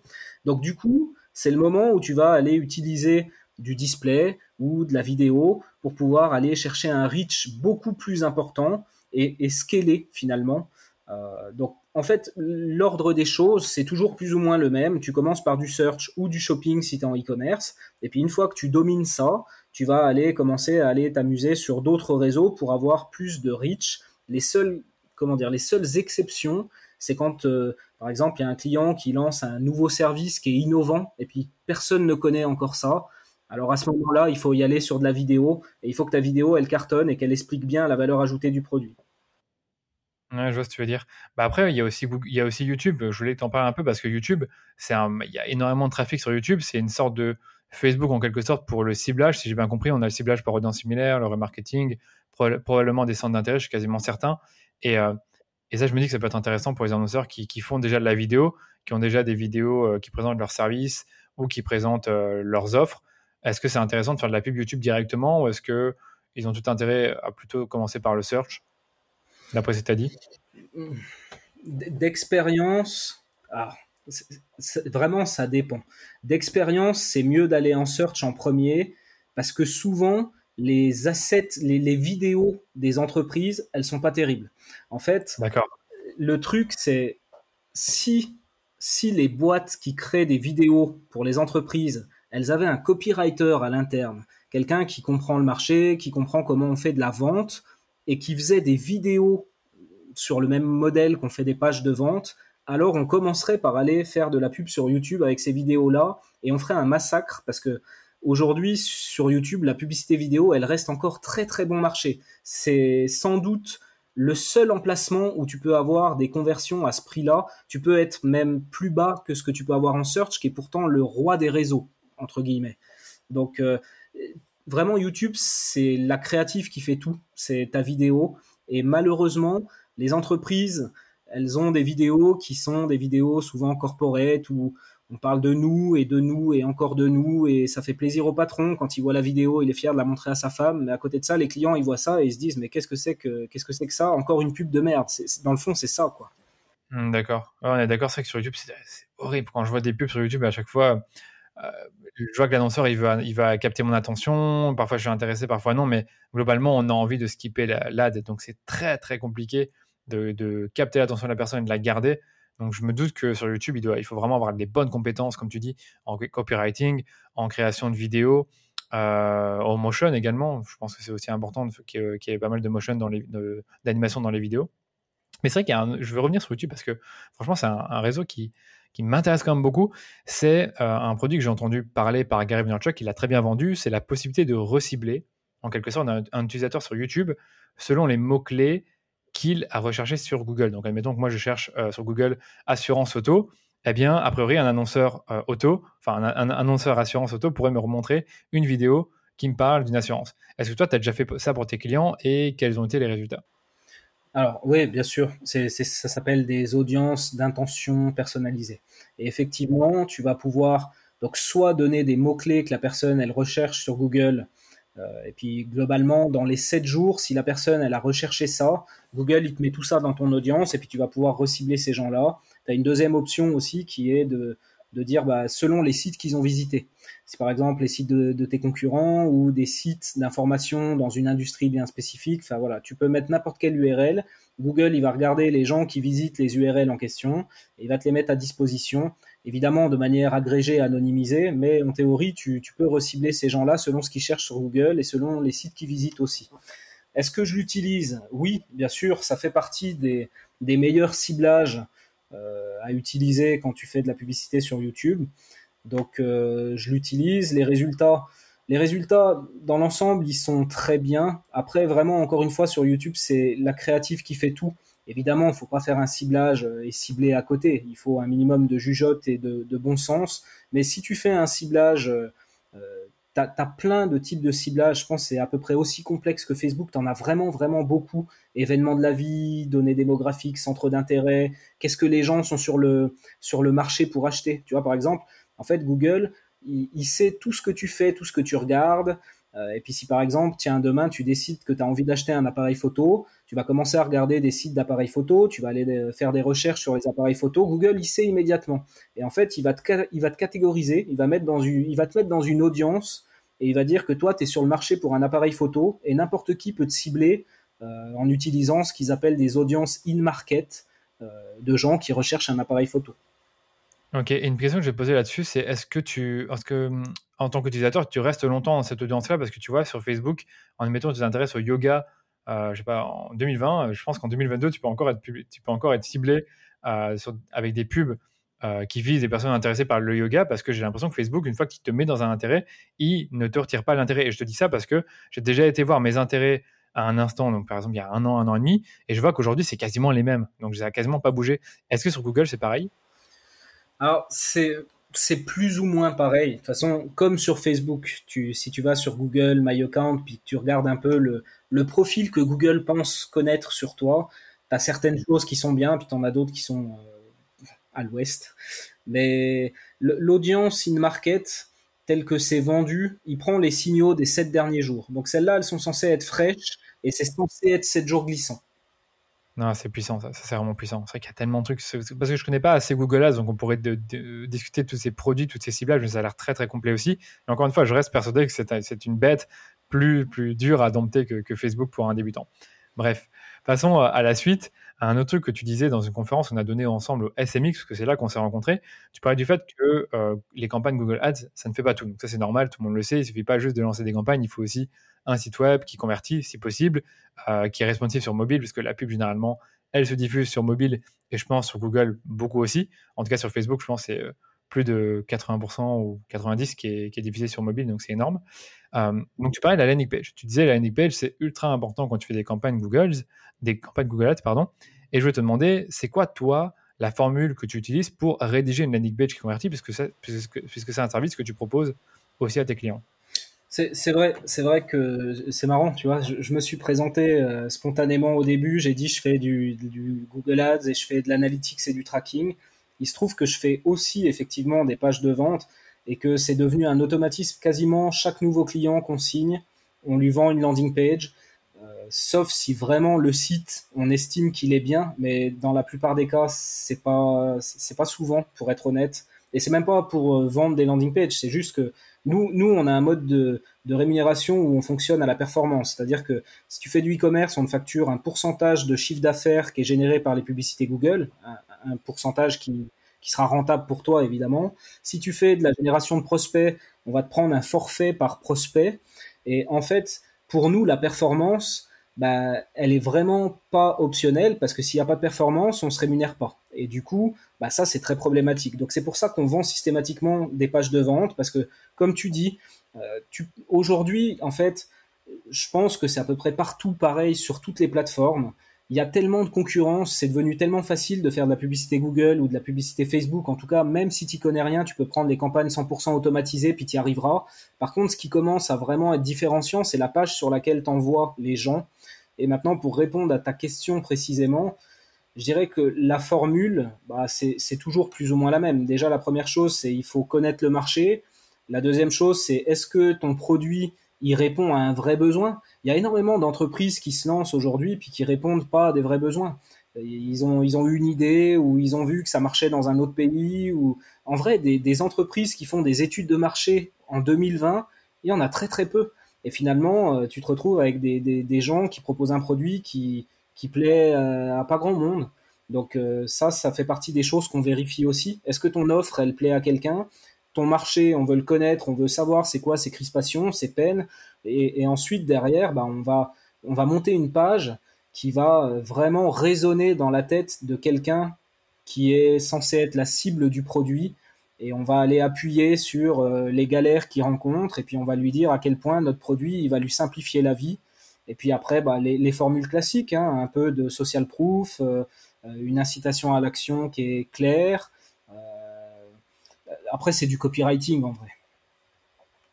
Donc du coup, c'est le moment où tu vas aller utiliser du display ou de la vidéo pour pouvoir aller chercher un reach beaucoup plus important et, et scaler finalement. Euh, donc en fait, l'ordre des choses, c'est toujours plus ou moins le même. Tu commences par du search ou du shopping si tu es en e-commerce. Et puis une fois que tu domines ça, tu vas aller commencer à aller t'amuser sur d'autres réseaux pour avoir plus de reach. Les seules, comment dire, les seules exceptions, c'est quand, euh, par exemple, il y a un client qui lance un nouveau service qui est innovant et puis personne ne connaît encore ça. Alors à ce moment-là, il faut y aller sur de la vidéo et il faut que ta vidéo, elle cartonne et qu'elle explique bien la valeur ajoutée du produit. Je vois ce que tu veux dire. Bah après, il y a aussi il y a aussi YouTube. Je voulais t'en parler un peu parce que YouTube, c'est il y a énormément de trafic sur YouTube. C'est une sorte de Facebook en quelque sorte pour le ciblage. Si j'ai bien compris, on a le ciblage par audience similaire, le remarketing, probablement des centres d'intérêt, je suis quasiment certain. Et, euh, et ça, je me dis que ça peut être intéressant pour les annonceurs qui, qui font déjà de la vidéo, qui ont déjà des vidéos euh, qui présentent leurs services ou qui présentent euh, leurs offres. Est-ce que c'est intéressant de faire de la pub YouTube directement ou est-ce que ils ont tout intérêt à plutôt commencer par le search? D'après ce que tu as dit D'expérience, ah, vraiment ça dépend. D'expérience, c'est mieux d'aller en search en premier parce que souvent, les assets, les, vidéos des entreprises, elles sont pas terribles. En fait, le truc, c'est si, si les boîtes qui créent des vidéos pour les entreprises, elles avaient un copywriter à l'interne, quelqu'un qui comprend le marché, qui comprend comment on fait de la vente, et qui faisait des vidéos sur le même modèle qu'on fait des pages de vente, alors on commencerait par aller faire de la pub sur YouTube avec ces vidéos-là et on ferait un massacre parce que aujourd'hui sur YouTube, la publicité vidéo, elle reste encore très très bon marché. C'est sans doute le seul emplacement où tu peux avoir des conversions à ce prix-là. Tu peux être même plus bas que ce que tu peux avoir en search, qui est pourtant le roi des réseaux, entre guillemets. Donc, euh, vraiment YouTube, c'est la créative qui fait tout, c'est ta vidéo. Et malheureusement, les entreprises, elles ont des vidéos qui sont des vidéos souvent corporate où on parle de nous et de nous et encore de nous et ça fait plaisir au patron quand il voit la vidéo, il est fier de la montrer à sa femme. Mais à côté de ça, les clients ils voient ça et ils se disent mais qu'est-ce que c'est que qu'est-ce que que ça? Encore une pub de merde. dans le fond, c'est ça quoi. Hmm, d'accord. on est d'accord, c'est que sur YouTube, c'est horrible. Quand je vois des pubs sur YouTube, à chaque fois, je vois que l'annonceur il va, il capter mon attention. Parfois, je suis intéressé, parfois non. Mais globalement, on a envie de skipper l'ad. Donc, c'est très très compliqué de, capter l'attention de la personne et de la garder. Donc je me doute que sur YouTube, il, faut vraiment avoir des bonnes compétences, comme tu dis, en copywriting, en création de vidéos, euh, en motion également. Je pense que c'est aussi important qu'il y, ait pas mal de motion dans d'animation dans les vidéos. Mais c'est vrai qu'il je veux revenir sur YouTube parce que franchement, c'est un, réseau qui, qui m'intéresse quand même beaucoup. C'est euh, un produit que j'ai entendu parler par Gary Vaynerchuk, qui l'a très bien vendu. C'est la possibilité de recibler, en quelque sorte, un utilisateur sur YouTube selon les mots-clés qu'il a recherché sur Google. Donc, admettons que moi, je cherche euh, sur Google assurance auto. Eh bien, a priori, un annonceur euh, auto, enfin, un, annonceur assurance auto pourrait me remontrer une vidéo qui me parle d'une assurance. Est-ce que toi, tu as déjà fait ça pour tes clients et quels ont été les résultats? Alors oui, bien sûr, ça s'appelle des audiences d'intention personnalisées. Et effectivement, tu vas pouvoir donc soit donner des mots-clés que la personne elle recherche sur Google euh, et puis globalement, dans les 7 jours, si la personne elle a recherché ça, Google il te met tout ça dans ton audience et puis tu vas pouvoir recibler ces gens-là. Tu as une deuxième option aussi qui est de, de dire bah, selon les sites qu'ils ont visités. Si par exemple les sites de, tes concurrents ou des sites d'information dans une industrie bien spécifique, enfin voilà, tu peux mettre n'importe quelle URL. Google il va regarder les gens qui visitent les URL en question et il va te les mettre à disposition évidemment de manière agrégée, anonymisée, mais en théorie, tu, peux recibler ces gens-là selon ce qu'ils cherchent sur Google et selon les sites qu'ils visitent aussi. Est-ce que je l'utilise? Oui, bien sûr, ça fait partie des, meilleurs ciblages à utiliser quand tu fais de la publicité sur YouTube. Donc, euh, je l'utilise. Les résultats, les résultats, dans l'ensemble, ils sont très bien. Après, vraiment, encore une fois, sur YouTube, c'est la créative qui fait tout. Évidemment, il ne faut pas faire un ciblage euh, et cibler à côté. Il faut un minimum de jugeote et de, bon sens. Mais si tu fais un ciblage, euh, euh, tu as, plein de types de ciblage. Je pense c'est à peu près aussi complexe que Facebook. Tu en as vraiment, vraiment beaucoup. Événements de la vie, données démographiques, centres d'intérêt. Qu'est-ce que les gens sont sur le, sur le marché pour acheter? Tu vois, par exemple, en fait, Google, il, sait tout ce que tu fais, tout ce que tu regardes. et puis si par exemple, tiens, demain, tu décides que tu as envie d'acheter un appareil photo, tu vas commencer à regarder des sites d'appareils photo, tu vas aller euh, faire des recherches sur les appareils photo. Google, il sait immédiatement. Et en fait, il va te, il va te catégoriser, il va, mettre dans une, il va te mettre dans une audience et il va dire que toi, tu es sur le marché pour un appareil photo et n'importe qui peut te cibler euh, en utilisant ce qu'ils appellent des audiences in-market euh, de gens qui recherchent un appareil photo. Ok, et une question que je vais poser là-dessus, c'est est-ce que tu, est-ce que en tant qu'utilisateur, tu restes longtemps dans cette audience-là? Parce que tu vois sur Facebook, en mettant tu t'intéresses au yoga euh, je sais pas, en 2020, euh, je pense qu'en 2022, tu peux encore être, tu peux encore être ciblé avec des pubs qui visent des personnes intéressées par le yoga parce que j'ai l'impression que Facebook, une fois qu'il te met dans un intérêt, il ne te retire pas l'intérêt. Et je te dis ça parce que j'ai déjà été voir mes intérêts à un instant, donc par exemple il y a un an, un an et demi, et je vois qu'aujourd'hui c'est quasiment les mêmes. Donc ça n'a quasiment pas bougé. Est-ce que sur Google c'est pareil? Alors c'est c'est plus ou moins pareil. De toute façon, comme sur Facebook, tu, si tu vas sur Google, My Account, puis tu regardes un peu le, le profil que Google pense connaître sur toi, tu as certaines choses qui sont bien, puis tu en as d'autres qui sont euh, à l'ouest. Mais l'audience in-market, tel que c'est vendu, il prend les signaux des sept derniers jours. Donc celles-là, elles sont censées être fraîches, et c'est censé être sept jours glissants. Non, c'est puissant, ça, c'est vraiment puissant. C'est vrai qu'il y a tellement de trucs. Parce que je connais pas assez Google Ads, donc on pourrait discuter de tous ces produits, tous ces ciblages, mais ça a l'air très très complet aussi. Encore une fois, je reste persuadé que c'est une bête plus, plus dure à dompter que, Facebook pour un débutant. Bref, passons à la suite. Un autre truc que tu disais dans une conférence qu'on a donné ensemble au SMX, parce que c'est là qu'on s'est rencontrés, tu parlais du fait que euh, les campagnes Google Ads, ça ne fait pas tout. Donc ça c'est normal, tout le monde le sait, il suffit pas juste de lancer des campagnes, il faut aussi un site web qui convertit si possible, euh, qui est responsive sur mobile, puisque la pub généralement, elle se diffuse sur mobile et je pense sur Google beaucoup aussi. En tout cas sur Facebook, je pense c'est euh, plus de 80% ou 90% qui est, qui est diffusé sur mobile, donc c'est énorme. Euh, donc tu parlais de la landing page. Tu disais la landing page, c'est ultra important quand tu fais des campagnes Google, des campagnes Google Ads, pardon. Et je vais te demander, c'est quoi toi la formule que tu utilises pour rédiger une landing page qui convertit, puisque c'est, puisque c'est un service que tu proposes aussi à tes clients? C'est vrai, c'est vrai que c'est marrant, tu vois. Je, me suis présenté euh, spontanément au début. J'ai dit je fais du, du, Google Ads et je fais de l'analytics et du tracking. Il se trouve que je fais aussi effectivement des pages de vente et que c'est devenu un automatisme quasiment chaque nouveau client qu'on signe, on lui vend une landing page, euh, sauf si vraiment le site, on estime qu'il est bien, mais dans la plupart des cas, c'est pas, c'est pas souvent, pour être honnête. Et c'est même pas pour euh, vendre des landing pages, c'est juste que nous, nous, on a un mode de, de rémunération où on fonctionne à la performance. C'est-à-dire que si tu fais du e-commerce, on te facture un pourcentage de chiffre d'affaires qui est généré par les publicités Google, un, pourcentage qui, qui sera rentable pour toi, évidemment. Si tu fais de la génération de prospects, on va te prendre un forfait par prospect. Et en fait, pour nous, la performance, bah, elle est vraiment pas optionnelle parce que s'il n'y a pas de performance, on se rémunère pas. Et du coup, bah, ça, c'est très problématique. Donc, c'est pour ça qu'on vend systématiquement des pages de vente parce que, comme tu dis, euh, aujourd'hui, en fait, je pense que c'est à peu près partout pareil sur toutes les plateformes. Il y a tellement de concurrence, c'est devenu tellement facile de faire de la publicité Google ou de la publicité Facebook. En tout cas, même si tu connais rien, tu peux prendre des campagnes 100% automatisées, puis tu y arriveras. Par contre, ce qui commence à vraiment être différenciant, c'est la page sur laquelle tu envoies les gens. Et maintenant, pour répondre à ta question précisément, je dirais que la formule, bah, c'est toujours plus ou moins la même. Déjà, la première chose, c'est il faut connaître le marché. La deuxième chose, c'est est-ce que ton produit il répond à un vrai besoin Il y a énormément d'entreprises qui se lancent aujourd'hui puis qui répondent pas à des vrais besoins. Ils ont, ils ont eu une idée ou ils ont vu que ça marchait dans un autre pays ou en vrai des, des entreprises qui font des études de marché en 2020, il y en a très très peu. Et finalement, euh, tu te retrouves avec des, gens qui proposent un produit qui, qui plaît euh, à pas grand monde. Donc euh, ça, ça fait partie des choses qu'on vérifie aussi. Est-ce que ton offre, elle plaît à quelqu'un? Ton marché, on veut le connaître, on veut savoir c'est quoi ses crispations, ses peines. Et, ensuite, derrière, bah, on, va, on va monter une page qui va vraiment résonner dans la tête de quelqu'un qui est censé être la cible du produit et on va aller appuyer sur euh, les galères qu'il rencontre et puis on va lui dire à quel point notre produit il va lui simplifier la vie et puis après bah, les, formules classiques hein, un peu de social proof euh, euh, une incitation à l'action qui est claire après c'est du copywriting en vrai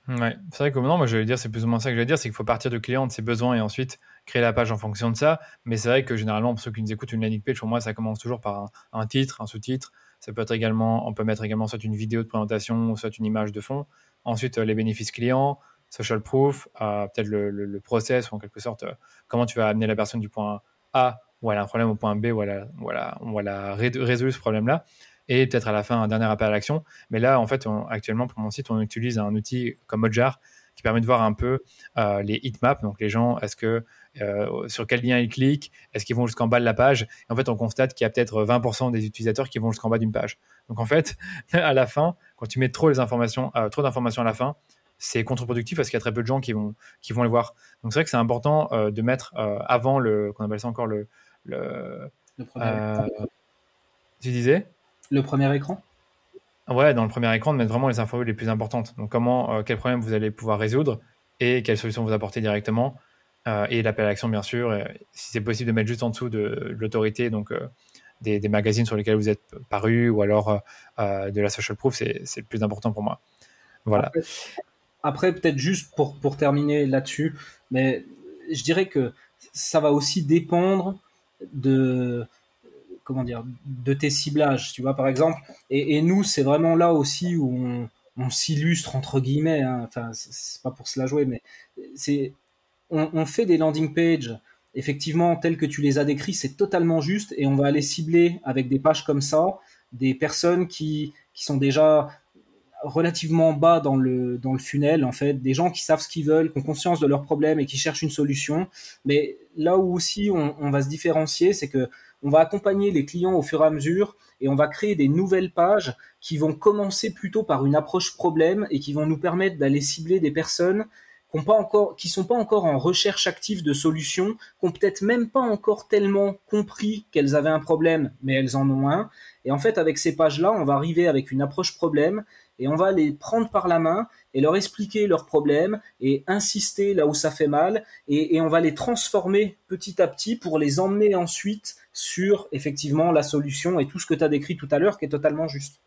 Ouais, c'est vrai que non, moi je vais dire, c'est plus ou moins ça que je vais dire, c'est qu'il faut partir du client, de ses besoins et ensuite créer la page en fonction de ça. Mais c'est vrai que généralement, pour ceux qui nous écoutent, une landing page, pour moi, ça commence toujours par un titre, un sous-titre, ça peut être également, on peut mettre également soit une vidéo de présentation, soit une image de fond. Ensuite, euh, les bénéfices clients, social proof, euh, peut-être le, process ou en quelque sorte, euh, comment tu vas amener la personne du point A où elle a un problème au point B où elle a, voilà, on va résoudre ce problème-là. Et peut-être à la fin, un dernier appel à l'action. Mais là, en fait, actuellement, pour mon site, on utilise un outil comme Mojar qui permet de voir un peu euh, les heatmaps. Donc, les gens, est-ce que euh, sur quel lien ils cliquent? Est-ce qu'ils vont jusqu'en bas de la page? Et en fait, on constate qu'il y a peut-être 20% des utilisateurs qui vont jusqu'en bas d'une page. Donc, en fait, <laughs> à la fin, quand tu mets trop les informations, euh, trop d'informations à la fin, c'est contre-productif parce qu'il y a très peu de gens qui vont, qui vont les voir. Donc, c'est vrai que c'est important de mettre avant le, qu'on appelle ça encore le, le, le premier. tu disais? Le premier écran? Ouais, dans le premier écran, de mettre vraiment les infos les plus importantes. Donc, comment, euh, quel problème vous allez pouvoir résoudre et quelle solution vous apporter directement. Euh, et l'appel à l'action, bien sûr. si c'est possible de mettre juste en dessous de, l'autorité, donc euh, des, magazines sur lesquels vous êtes paru ou alors de la social proof, c'est le plus important pour moi. Voilà. Après, peut-être juste pour, pour terminer là-dessus, mais je dirais que ça va aussi dépendre de comment dire, de tes ciblages, tu vois, par exemple. Et, nous, c'est vraiment là aussi où on, s'illustre, entre guillemets, hein. enfin, c'est pas pour se la jouer, mais c'est, on, fait des landing pages, effectivement, tels que tu les as décrits, c'est totalement juste, et on va aller cibler avec des pages comme ça, des personnes qui, qui sont déjà relativement bas dans le, dans le funnel, en fait, des gens qui savent ce qu'ils veulent, qui ont conscience de leurs problèmes et qui cherchent une solution. Mais là où aussi on, va se différencier, c'est que on va accompagner les clients au fur et à mesure et on va créer des nouvelles pages qui vont commencer plutôt par une approche problème et qui vont nous permettre d'aller cibler des personnes qui qui sont pas encore en recherche active de solutions, qui ont peut-être même pas encore tellement compris qu'elles avaient un problème, mais elles en ont un. Et en fait, avec ces pages-là, on va arriver avec une approche problème et on va les prendre par la main et leur expliquer leurs problèmes et insister là où ça fait mal et, on va les transformer petit à petit pour les emmener ensuite sur effectivement la solution et tout ce que tu as décrit tout à l'heure qui est totalement juste.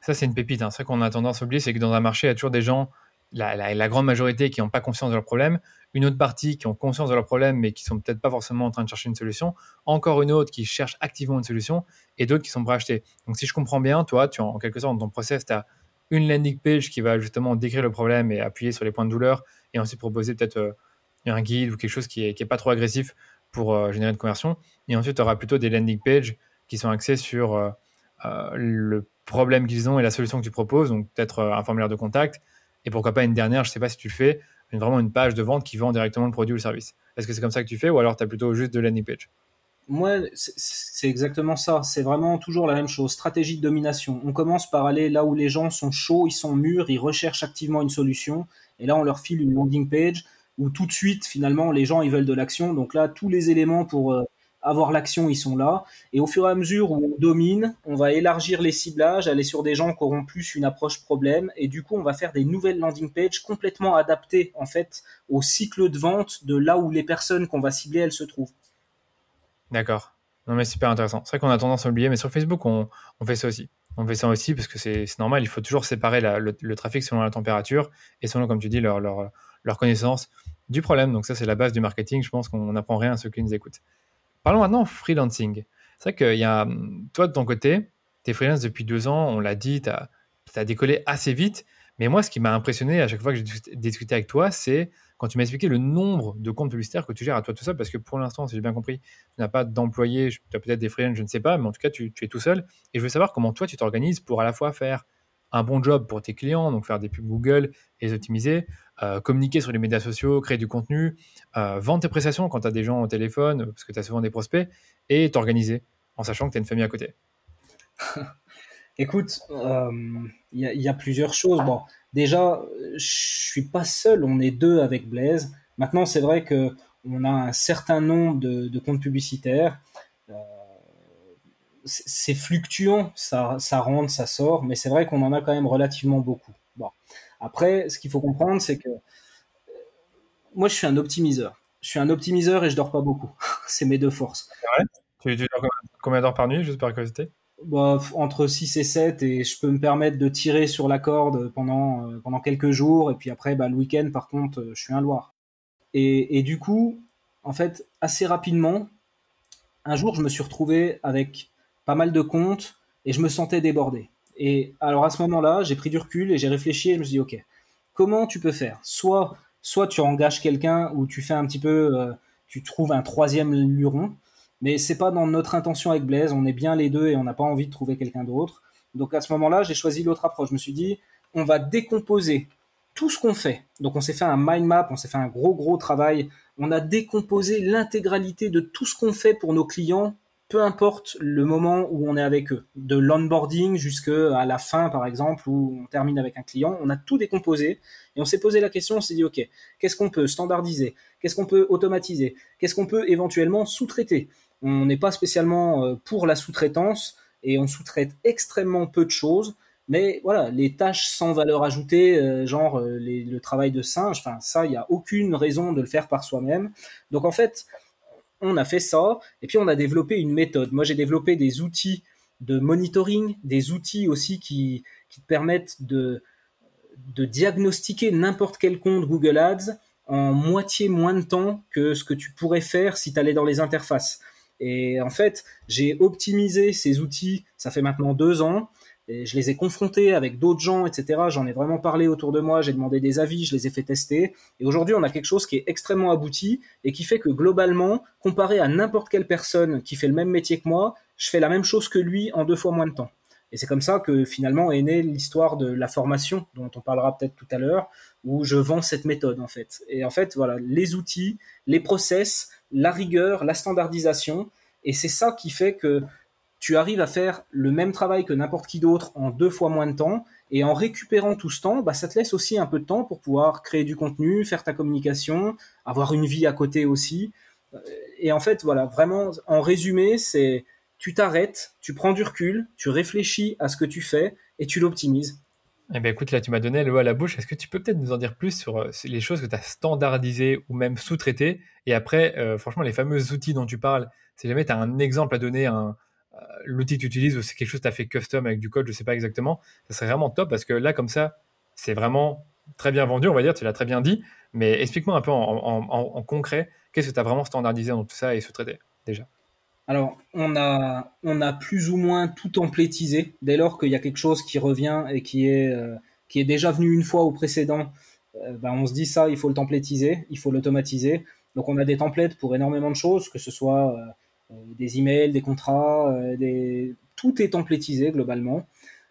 Ça, c'est une pépite. Hein. C'est qu'on a tendance à oublier, c'est que dans un marché, il y a toujours des gens la, grande majorité qui n'ont pas conscience de leur problème, une autre partie qui ont conscience de leur problème mais qui sont peut-être pas forcément en train de chercher une solution, encore une autre qui cherche activement une solution et d'autres qui sont prêts à acheter. Donc si je comprends bien, toi, tu en quelque sorte dans ton process, tu as une landing page qui va justement décrire le problème et appuyer sur les points de douleur et ensuite proposer peut-être euh, un guide ou quelque chose qui n'est est pas trop agressif pour euh, générer une conversion. Et ensuite, tu auras plutôt des landing pages qui sont axées sur euh, le problème qu'ils ont et la solution que tu proposes, donc peut-être un formulaire de contact, et pourquoi pas une dernière, je ne sais pas si tu fais, vraiment une page de vente qui vend directement le produit ou le service. Est-ce que c'est comme ça que tu fais ou alors tu as plutôt juste de landing page? Moi, c'est exactement ça. C'est vraiment toujours la même chose. Stratégie de domination. On commence par aller là où les gens sont chauds, ils sont mûrs, ils recherchent activement une solution. Et là, on leur file une landing page où tout de suite, finalement, les gens, ils veulent de l'action. Donc là, tous les éléments pour euh, avoir l'action, ils sont là. Et au fur et à mesure où on domine, on va élargir les ciblages, aller sur des gens qui auront plus une approche problème. Et du coup, on va faire des nouvelles landing pages complètement adaptées, en fait, au cycle de vente de là où les personnes qu'on va cibler, elles se trouvent. D'accord. Non, mais super intéressant. C'est vrai qu'on a tendance à oublier, mais sur Facebook, on, fait ça aussi. On fait ça aussi parce que c'est normal. Il faut toujours séparer le, trafic selon la température et selon, comme tu dis, leur, leur, leur connaissance du problème. Donc, ça, c'est la base du marketing. Je pense qu'on n'apprend rien à ceux qui nous écoutent. Parlons maintenant freelancing. C'est vrai qu'il y a, toi de ton côté, tu es freelance depuis deux ans, on l'a dit, tu as, décollé assez vite. Mais moi, ce qui m'a impressionné à chaque fois que j'ai discuté avec toi, c'est quand tu m'as expliqué le nombre de comptes publicitaires que tu gères à toi tout seul, parce que pour l'instant, si j'ai bien compris, tu n'as pas d'employés, tu as peut-être des freelances, je ne sais pas, mais en tout cas, tu, es tout seul. Et je veux savoir comment toi, tu t'organises pour à la fois faire un bon job pour tes clients, donc faire des pubs Google et optimiser, euh, communiquer sur les médias sociaux, créer du contenu, euh, vendre tes prestations quand tu as des gens au téléphone, parce que tu as souvent des prospects, et t'organiser en sachant que tu as une famille à côté. <laughs> Écoute, il euh, y, a plusieurs choses. Bon, déjà, je suis pas seul, on est deux avec Blaise. Maintenant, c'est vrai que on a un certain nombre de, comptes publicitaires. Euh, c'est fluctuant, ça, ça rentre, ça sort, mais c'est vrai qu'on en a quand même relativement beaucoup. Bon. Après, ce qu'il faut comprendre, c'est que moi, je suis un optimiseur. Je suis un optimiseur et je dors pas beaucoup. <laughs> c'est mes deux forces. Tu, tu dors combien d'heures par nuit, juste par curiosité bah, entre 6 et 7 et je peux me permettre de tirer sur la corde pendant, euh, pendant quelques jours et puis après bah, le week-end par contre euh, je suis un Loir. Et, et, du coup, en fait, assez rapidement, un jour je me suis retrouvé avec pas mal de comptes et je me sentais débordé. Et alors à ce moment-là, j'ai pris du recul et j'ai réfléchi et je me suis dit ok, comment tu peux faire? Soit soit tu engages quelqu'un ou tu fais un petit peu, euh, tu trouves un troisième luron mais c'est pas dans notre intention avec Blaise. On est bien les deux et on n'a pas envie de trouver quelqu'un d'autre. Donc à ce moment-là, j'ai choisi l'autre approche. Je me suis dit, on va décomposer tout ce qu'on fait. Donc on s'est fait un mind map, on s'est fait un gros gros travail. On a décomposé l'intégralité de tout ce qu'on fait pour nos clients, peu importe le moment où on est avec eux, de l'onboarding jusqu'à la fin par exemple où on termine avec un client. On a tout décomposé et on s'est posé la question, on s'est dit ok, qu'est-ce qu'on peut standardiser, qu'est-ce qu'on peut automatiser, qu'est-ce qu'on peut éventuellement sous-traiter? On n'est pas spécialement euh, pour la sous-traitance et on sous-traite extrêmement peu de choses. Mais voilà, les tâches sans valeur ajoutée, euh, genre euh, le travail de singe, enfin ça, il n'y a aucune raison de le faire par soi-même. Donc en fait, on a fait ça, et puis on a développé une méthode. Moi, j'ai développé des outils de monitoring, des outils aussi qui, qui permettent de, de diagnostiquer n'importe quel compte Google Ads en moitié moins de temps que ce que tu pourrais faire si tu allais dans les interfaces. Et en fait, j'ai optimisé ces outils, ça fait maintenant deux ans, et je les ai confrontés avec d'autres gens, etc. J'en ai vraiment parlé autour de moi, j'ai demandé des avis, je les ai fait tester. Et aujourd'hui, on a quelque chose qui est extrêmement abouti et qui fait que globalement, comparé à n'importe quelle personne qui fait le même métier que moi, je fais la même chose que lui en deux fois moins de temps. Et c'est comme ça que finalement est née l'histoire de la formation, dont on parlera peut-être tout à l'heure, où je vends cette méthode en fait. Et en fait, voilà, les outils, les process, la rigueur, la standardisation. Et c'est ça qui fait que tu arrives à faire le même travail que n'importe qui d'autre en deux fois moins de temps. Et en récupérant tout ce temps, bah, ça te laisse aussi un peu de temps pour pouvoir créer du contenu, faire ta communication, avoir une vie à côté aussi. Et en fait, voilà, vraiment, en résumé, c'est tu t'arrêtes, tu prends du recul, tu réfléchis à ce que tu fais et tu l'optimises. Eh bien, écoute, là, tu m'as donné le à la bouche. Est-ce que tu peux peut-être nous en dire plus sur, euh, les choses que tu as standardisées ou même sous-traitées? Et après, euh, franchement, les fameux outils dont tu parles, si jamais tu as un exemple à donner, un, euh, l'outil que tu utilises ou c'est quelque chose que tu as fait custom avec du code, je ne sais pas exactement, ça serait vraiment top parce que là, comme ça, c'est vraiment très bien vendu, on va dire, tu l'as très bien dit, mais explique-moi un peu en, concret, qu'est-ce que tu as vraiment standardisé dans tout ça et sous-traité déjà? Alors, on a, on a plus ou moins tout templétisé dès lors qu'il y a quelque chose qui revient et qui est, euh, qui est déjà venu une fois au précédent. Euh, ben, on se dit ça, il faut le templétiser, il faut l'automatiser. Donc, on a des templates pour énormément de choses, que ce soit euh, des emails, des contrats, des... tout est templétisé globalement.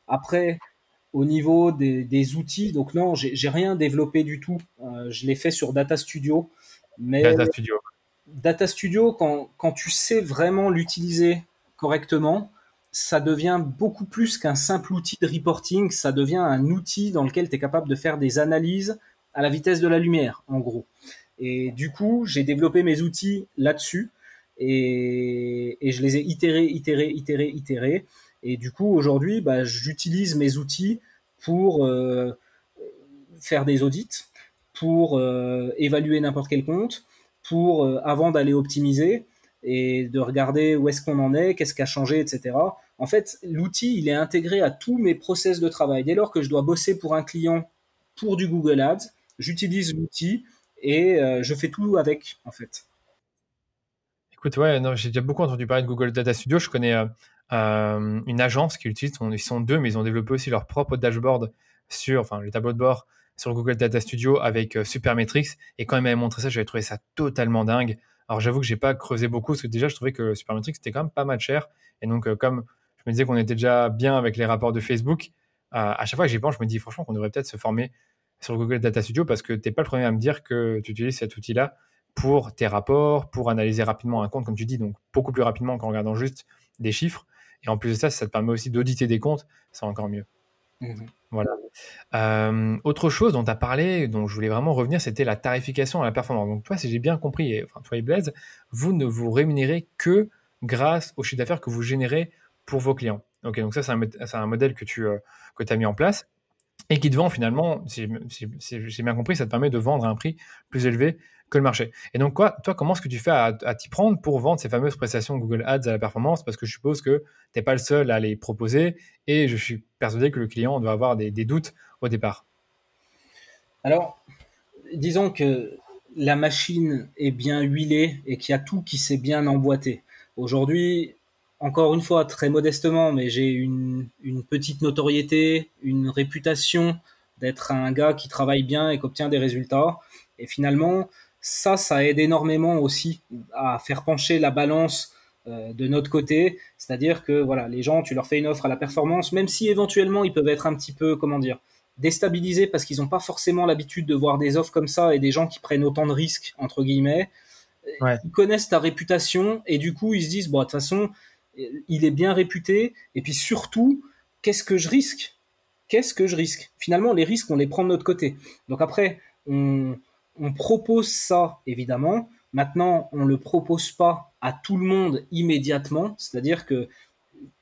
Après, au niveau des, outils, donc non, j'ai rien développé du tout. Euh, je l'ai fait sur Data Studio. Mais Data Studio. Data Studio, quand, quand tu sais vraiment l'utiliser correctement, ça devient beaucoup plus qu'un simple outil de reporting, ça devient un outil dans lequel tu es capable de faire des analyses à la vitesse de la lumière, en gros. Et du coup, j'ai développé mes outils là-dessus et, je les ai itérés, itérés, itérés, itérés. Et du coup, aujourd'hui, bah, j'utilise mes outils pour euh, faire des audits, pour euh, évaluer n'importe quel compte, pour euh, avant d'aller optimiser et de regarder où est-ce qu'on en est, qu'est-ce qui a changé, etc. En fait, l'outil, il est intégré à tous mes process de travail. Dès lors que je dois bosser pour un client pour du Google Ads, j'utilise l'outil et je fais tout avec, en fait. Écoute, ouais, non, j'ai déjà beaucoup entendu parler de Google Data Studio. Je connais euh, une agence qui utilise, ils sont deux, mais ils ont développé aussi leur propre dashboard sur, enfin, le tableau de bord sur Google Data Studio avec euh, Supermetrics. Et quand ils m'avaient montré ça, j'avais trouvé ça totalement dingue. Alors j'avoue que j'ai pas creusé beaucoup parce que déjà je trouvais que Supermetrics c'était quand même pas mal cher. Et donc euh, comme je me disais qu'on était déjà bien avec les rapports de Facebook, à chaque fois que j'y pense, je me dis franchement qu'on devrait peut-être se former sur Google Data Studio parce que t'es pas le premier à me dire que tu utilises cet outil-là pour tes rapports, pour analyser rapidement un compte, comme tu dis, donc beaucoup plus rapidement qu'en regardant juste des chiffres. Et en plus de ça, ça te permet aussi d'auditer des comptes, c'est encore mieux. Mhm. Voilà. Euh, autre chose dont tu as parlé, dont je voulais vraiment revenir, c'était la tarification à la performance. Donc, toi, si j'ai bien compris, enfin, toi et Blaise, vous ne vous rémunérez que grâce au chiffre d'affaires que vous générez pour vos clients. Ok, donc ça, c'est un, un, modèle que tu euh, que as mis en place et qui te vend finalement, si, j'ai bien compris, ça te permet de vendre à un prix plus élevé que le marché. Et donc, quoi, toi, comment est-ce que tu fais à, t'y prendre pour vendre ces fameuses prestations Google Ads à la performance? Parce que je suppose que tu n'es pas le seul à les proposer et je suis persuadé que le client doit avoir des, doutes au départ. Alors, disons que la machine est bien huilée et qu'il y a tout qui s'est bien emboîté. Aujourd'hui, encore une fois, très modestement, mais j'ai une, une petite notoriété, une réputation d'être un gars qui travaille bien et qui obtient des résultats. Et finalement, ça, ça aide énormément aussi à faire pencher la balance euh, de notre côté. C'est-à-dire que voilà, les gens, tu leur fais une offre à la performance, même si éventuellement ils peuvent être un petit peu, comment dire, déstabilisés parce qu'ils n'ont pas forcément l'habitude de voir des offres comme ça et des gens qui prennent autant de risques, entre guillemets. Ils connaissent ta réputation et du coup ils se disent, bon, de toute façon, il est bien réputé. Et puis surtout, qu'est-ce que je risque? Qu'est-ce que je risque? Finalement, les risques, on les prend de notre côté. Donc après, on, on propose ça, évidemment. Maintenant, on ne le propose pas à tout le monde immédiatement. C'est-à-dire que,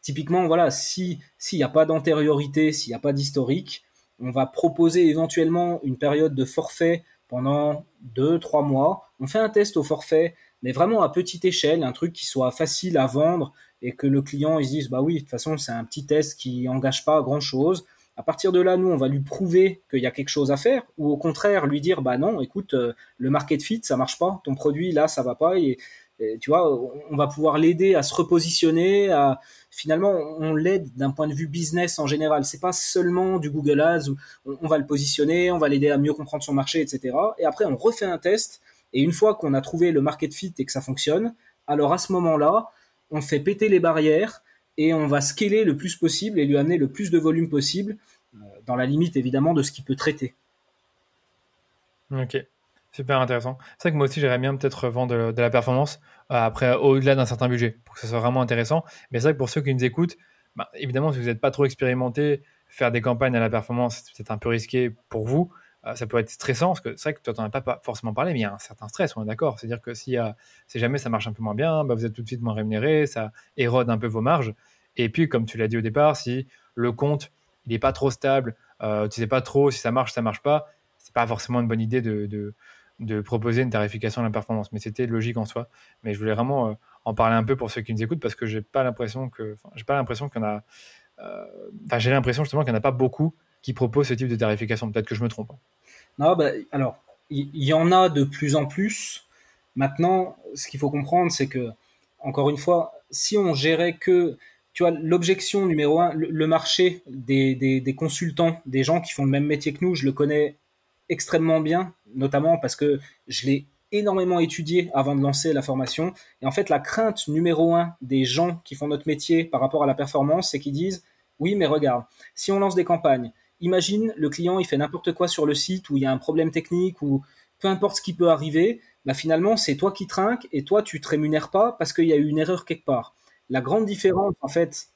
typiquement, voilà, s'il n'y a pas d'antériorité, s'il n'y a pas d'historique, on va proposer éventuellement une période de forfait pendant deux, trois mois. On fait un test au forfait, mais vraiment à petite échelle, un truc qui soit facile à vendre et que le client se dise bah oui, de toute façon, c'est un petit test qui engage pas grand chose. À partir de là, nous, on va lui prouver qu'il y a quelque chose à faire, ou au contraire, lui dire, bah non, écoute, euh, le market fit, ça marche pas, ton produit, là, ça va pas, et, tu vois, on va pouvoir l'aider à se repositionner, finalement, on l'aide d'un point de vue business en général. C'est pas seulement du Google Ads où on, va le positionner, on va l'aider à mieux comprendre son marché, etc. Et après, on refait un test, et une fois qu'on a trouvé le market fit et que ça fonctionne, alors à ce moment-là, on fait péter les barrières, et on va scaler le plus possible et lui amener le plus de volume possible, euh, dans la limite évidemment de ce qu'il peut traiter. Ok, super intéressant. C'est vrai que moi aussi j'aimerais bien peut-être vendre de, la performance euh, après au-delà d'un certain budget pour que ça soit vraiment intéressant. Mais c'est vrai que pour ceux qui nous écoutent, bah, évidemment si vous n'êtes pas trop expérimenté, faire des campagnes à la performance c'est peut-être un peu risqué pour vous. Euh, ça peut être stressant parce que c'est vrai que toi tu n'en as pas forcément parlé, mais il y a un certain stress, on est d'accord. C'est-à-dire que si, jamais ça marche un peu moins bien, bah, vous êtes tout de suite moins rémunéré, ça érode un peu vos marges. Et puis, comme tu l'as dit au départ, si le compte il n'est pas trop stable, euh, tu sais pas trop si ça marche, ça marche pas, c'est pas forcément une bonne idée de, proposer une tarification à la performance. Mais c'était logique en soi. Mais je voulais vraiment euh, en parler un peu pour ceux qui nous écoutent parce que j'ai pas l'impression que, j'ai pas l'impression qu'on a, euh, j'ai l'impression justement qu'il n'y en a pas beaucoup qui proposent ce type de tarification. Peut-être que je me trompe. Hein. Non, bah, alors, il y, en a de plus en plus. Maintenant, ce qu'il faut comprendre, c'est que, encore une fois, si on gérait que, tu vois, l'objection numéro un, le, marché des, des, consultants, des gens qui font le même métier que nous, je le connais extrêmement bien, notamment parce que je l'ai énormément étudié avant de lancer la formation. Et en fait, la crainte numéro un des gens qui font notre métier par rapport à la performance, c'est qu'ils disent, oui, mais regarde, si on lance des campagnes, imagine le client, il fait n'importe quoi sur le site où il y a un problème technique ou peu importe ce qui peut arriver, bah finalement, c'est toi qui trinques et toi, tu te rémunères pas parce qu'il y a eu une erreur quelque part. La grande différence, en fait,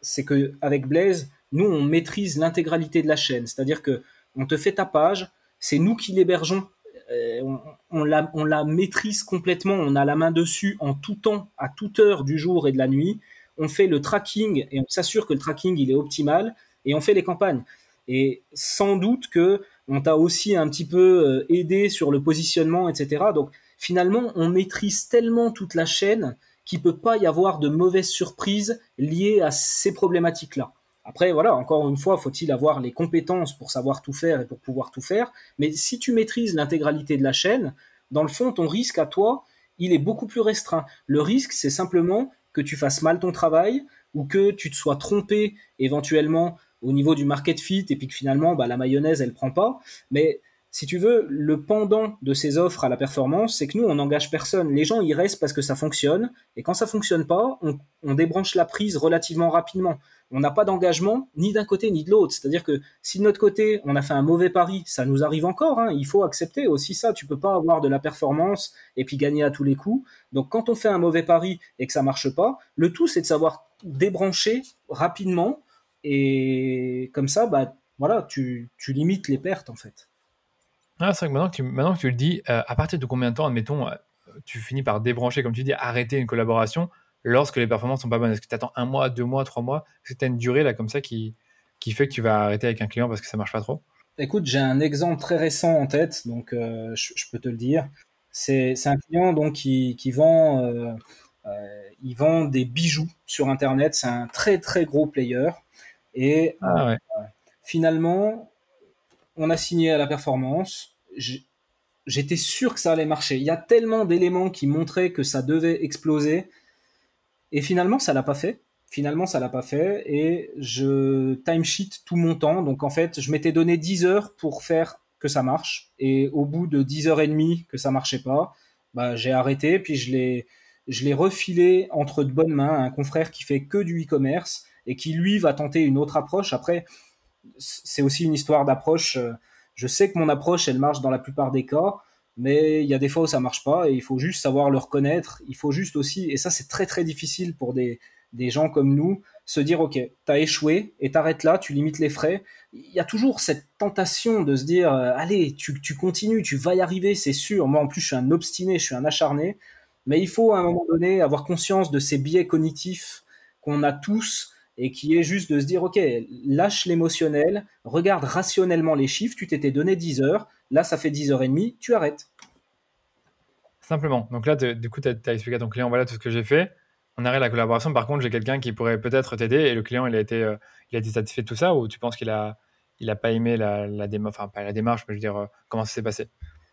c'est que avec Blaze, nous, on maîtrise l'intégralité de la chaîne. C'est-à-dire que on te fait ta page, c'est nous qui l'hébergeons. Euh, on, la, on la maîtrise complètement, on a la main dessus en tout temps, à toute heure du jour et de la nuit. On fait le tracking et on s'assure que le tracking il est optimal et on fait les campagnes. Et sans doute que on t'a aussi un petit peu euh, aidé sur le positionnement, etc. Donc finalement, on maîtrise tellement toute la chaîne qu'il peut pas y avoir de mauvaises surprises liées à ces problématiques-là. Après, voilà, encore une fois, faut-il avoir les compétences pour savoir tout faire et pour pouvoir tout faire. Mais si tu maîtrises l'intégralité de la chaîne, dans le fond, ton risque à toi, il est beaucoup plus restreint. Le risque, c'est simplement que tu fasses mal ton travail ou que tu te sois trompé éventuellement au niveau du market fit et puis que finalement bah, la mayonnaise elle prend pas. Mais si tu veux, le pendant de ces offres à la performance, c'est que nous on n'engage personne. Les gens y restent parce que ça fonctionne et quand ça fonctionne pas, on, on débranche la prise relativement rapidement. On n'a pas d'engagement ni d'un côté ni de l'autre. C'est-à-dire que si de notre côté on a fait un mauvais pari, ça nous arrive encore. Hein, il faut accepter aussi ça. Tu peux pas avoir de la performance et puis gagner à tous les coups. Donc quand on fait un mauvais pari et que ça marche pas, le tout c'est de savoir débrancher rapidement et comme ça, bah, voilà, tu, tu limites les pertes en fait. Ah, c'est vrai que maintenant que tu, maintenant que tu le dis, euh, à partir de combien de temps, admettons, euh, tu finis par débrancher, comme tu dis, arrêter une collaboration lorsque les performances sont pas bonnes? Est-ce que tu attends un mois, deux mois, trois mois? Est-ce que tu as une durée là comme ça qui, qui fait que tu vas arrêter avec un client parce que ça marche pas trop? Écoute, j'ai un exemple très récent en tête, donc euh, je, peux te le dire. C'est un client donc qui, qui vend, il vend des bijoux sur Internet. C'est un très très gros player. Et ah, euh, finalement, on a signé à la performance. J'étais sûr que ça allait marcher. Il y a tellement d'éléments qui montraient que ça devait exploser. Et finalement, ça l'a pas fait. Finalement, ça l'a pas fait. Et je timesheet tout mon temps. Donc, en fait, je m'étais donné 10 heures pour faire que ça marche. Et au bout de 10 heures et demie que ça marchait pas, bah, j'ai arrêté. Puis je l'ai, je l'ai refilé entre de bonnes mains à un confrère qui fait que du e-commerce et qui lui va tenter une autre approche. Après, c'est aussi une histoire d'approche. Je sais que mon approche, elle marche dans la plupart des cas, mais il y a des fois où ça marche pas et il faut juste savoir le reconnaître. Il faut juste aussi, et ça c'est très très difficile pour des, des gens comme nous, se dire ok, t'as échoué et t'arrêtes là, tu limites les frais. Il y a toujours cette tentation de se dire euh, allez, tu, tu continues, tu vas y arriver, c'est sûr. Moi en plus je suis un obstiné, je suis un acharné, mais il faut à un moment donné avoir conscience de ces biais cognitifs qu'on a tous et qui est juste de se dire, OK, lâche l'émotionnel, regarde rationnellement les chiffres, tu t'étais donné 10 heures, là ça fait 10 heures et demie, tu arrêtes. Simplement. Donc là, du coup, tu as, expliqué à ton client, voilà tout ce que j'ai fait. On arrête la collaboration. Par contre, j'ai quelqu'un qui pourrait peut-être t'aider et le client, il a été, euh, il a été satisfait de tout ça ou tu penses qu'il a, il a pas aimé la, la démarche, enfin pas la démarche, mais je veux dire, euh, comment ça s'est passé?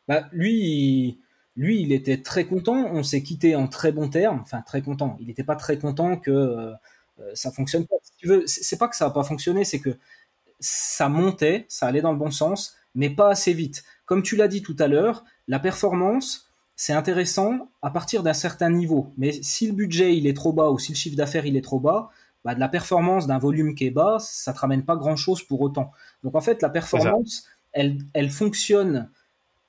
Bah, Lui, il, lui, il était très content. On s'est quitté en très bons termes. Enfin, très content. Il n'était pas très content que euh, ça fonctionne pas. Si tu veux, c'est pas que ça n'a pas fonctionné, c'est que ça montait, ça allait dans le bon sens, mais pas assez vite. Comme tu l'as dit tout à l'heure, la performance, c'est intéressant à partir d'un certain niveau. Mais si le budget il est trop bas ou si le chiffre d'affaires il est trop bas, bah, de la performance d'un volume qui est bas, ça te ramène pas grand chose pour autant. Donc en fait, la performance, elle, elle fonctionne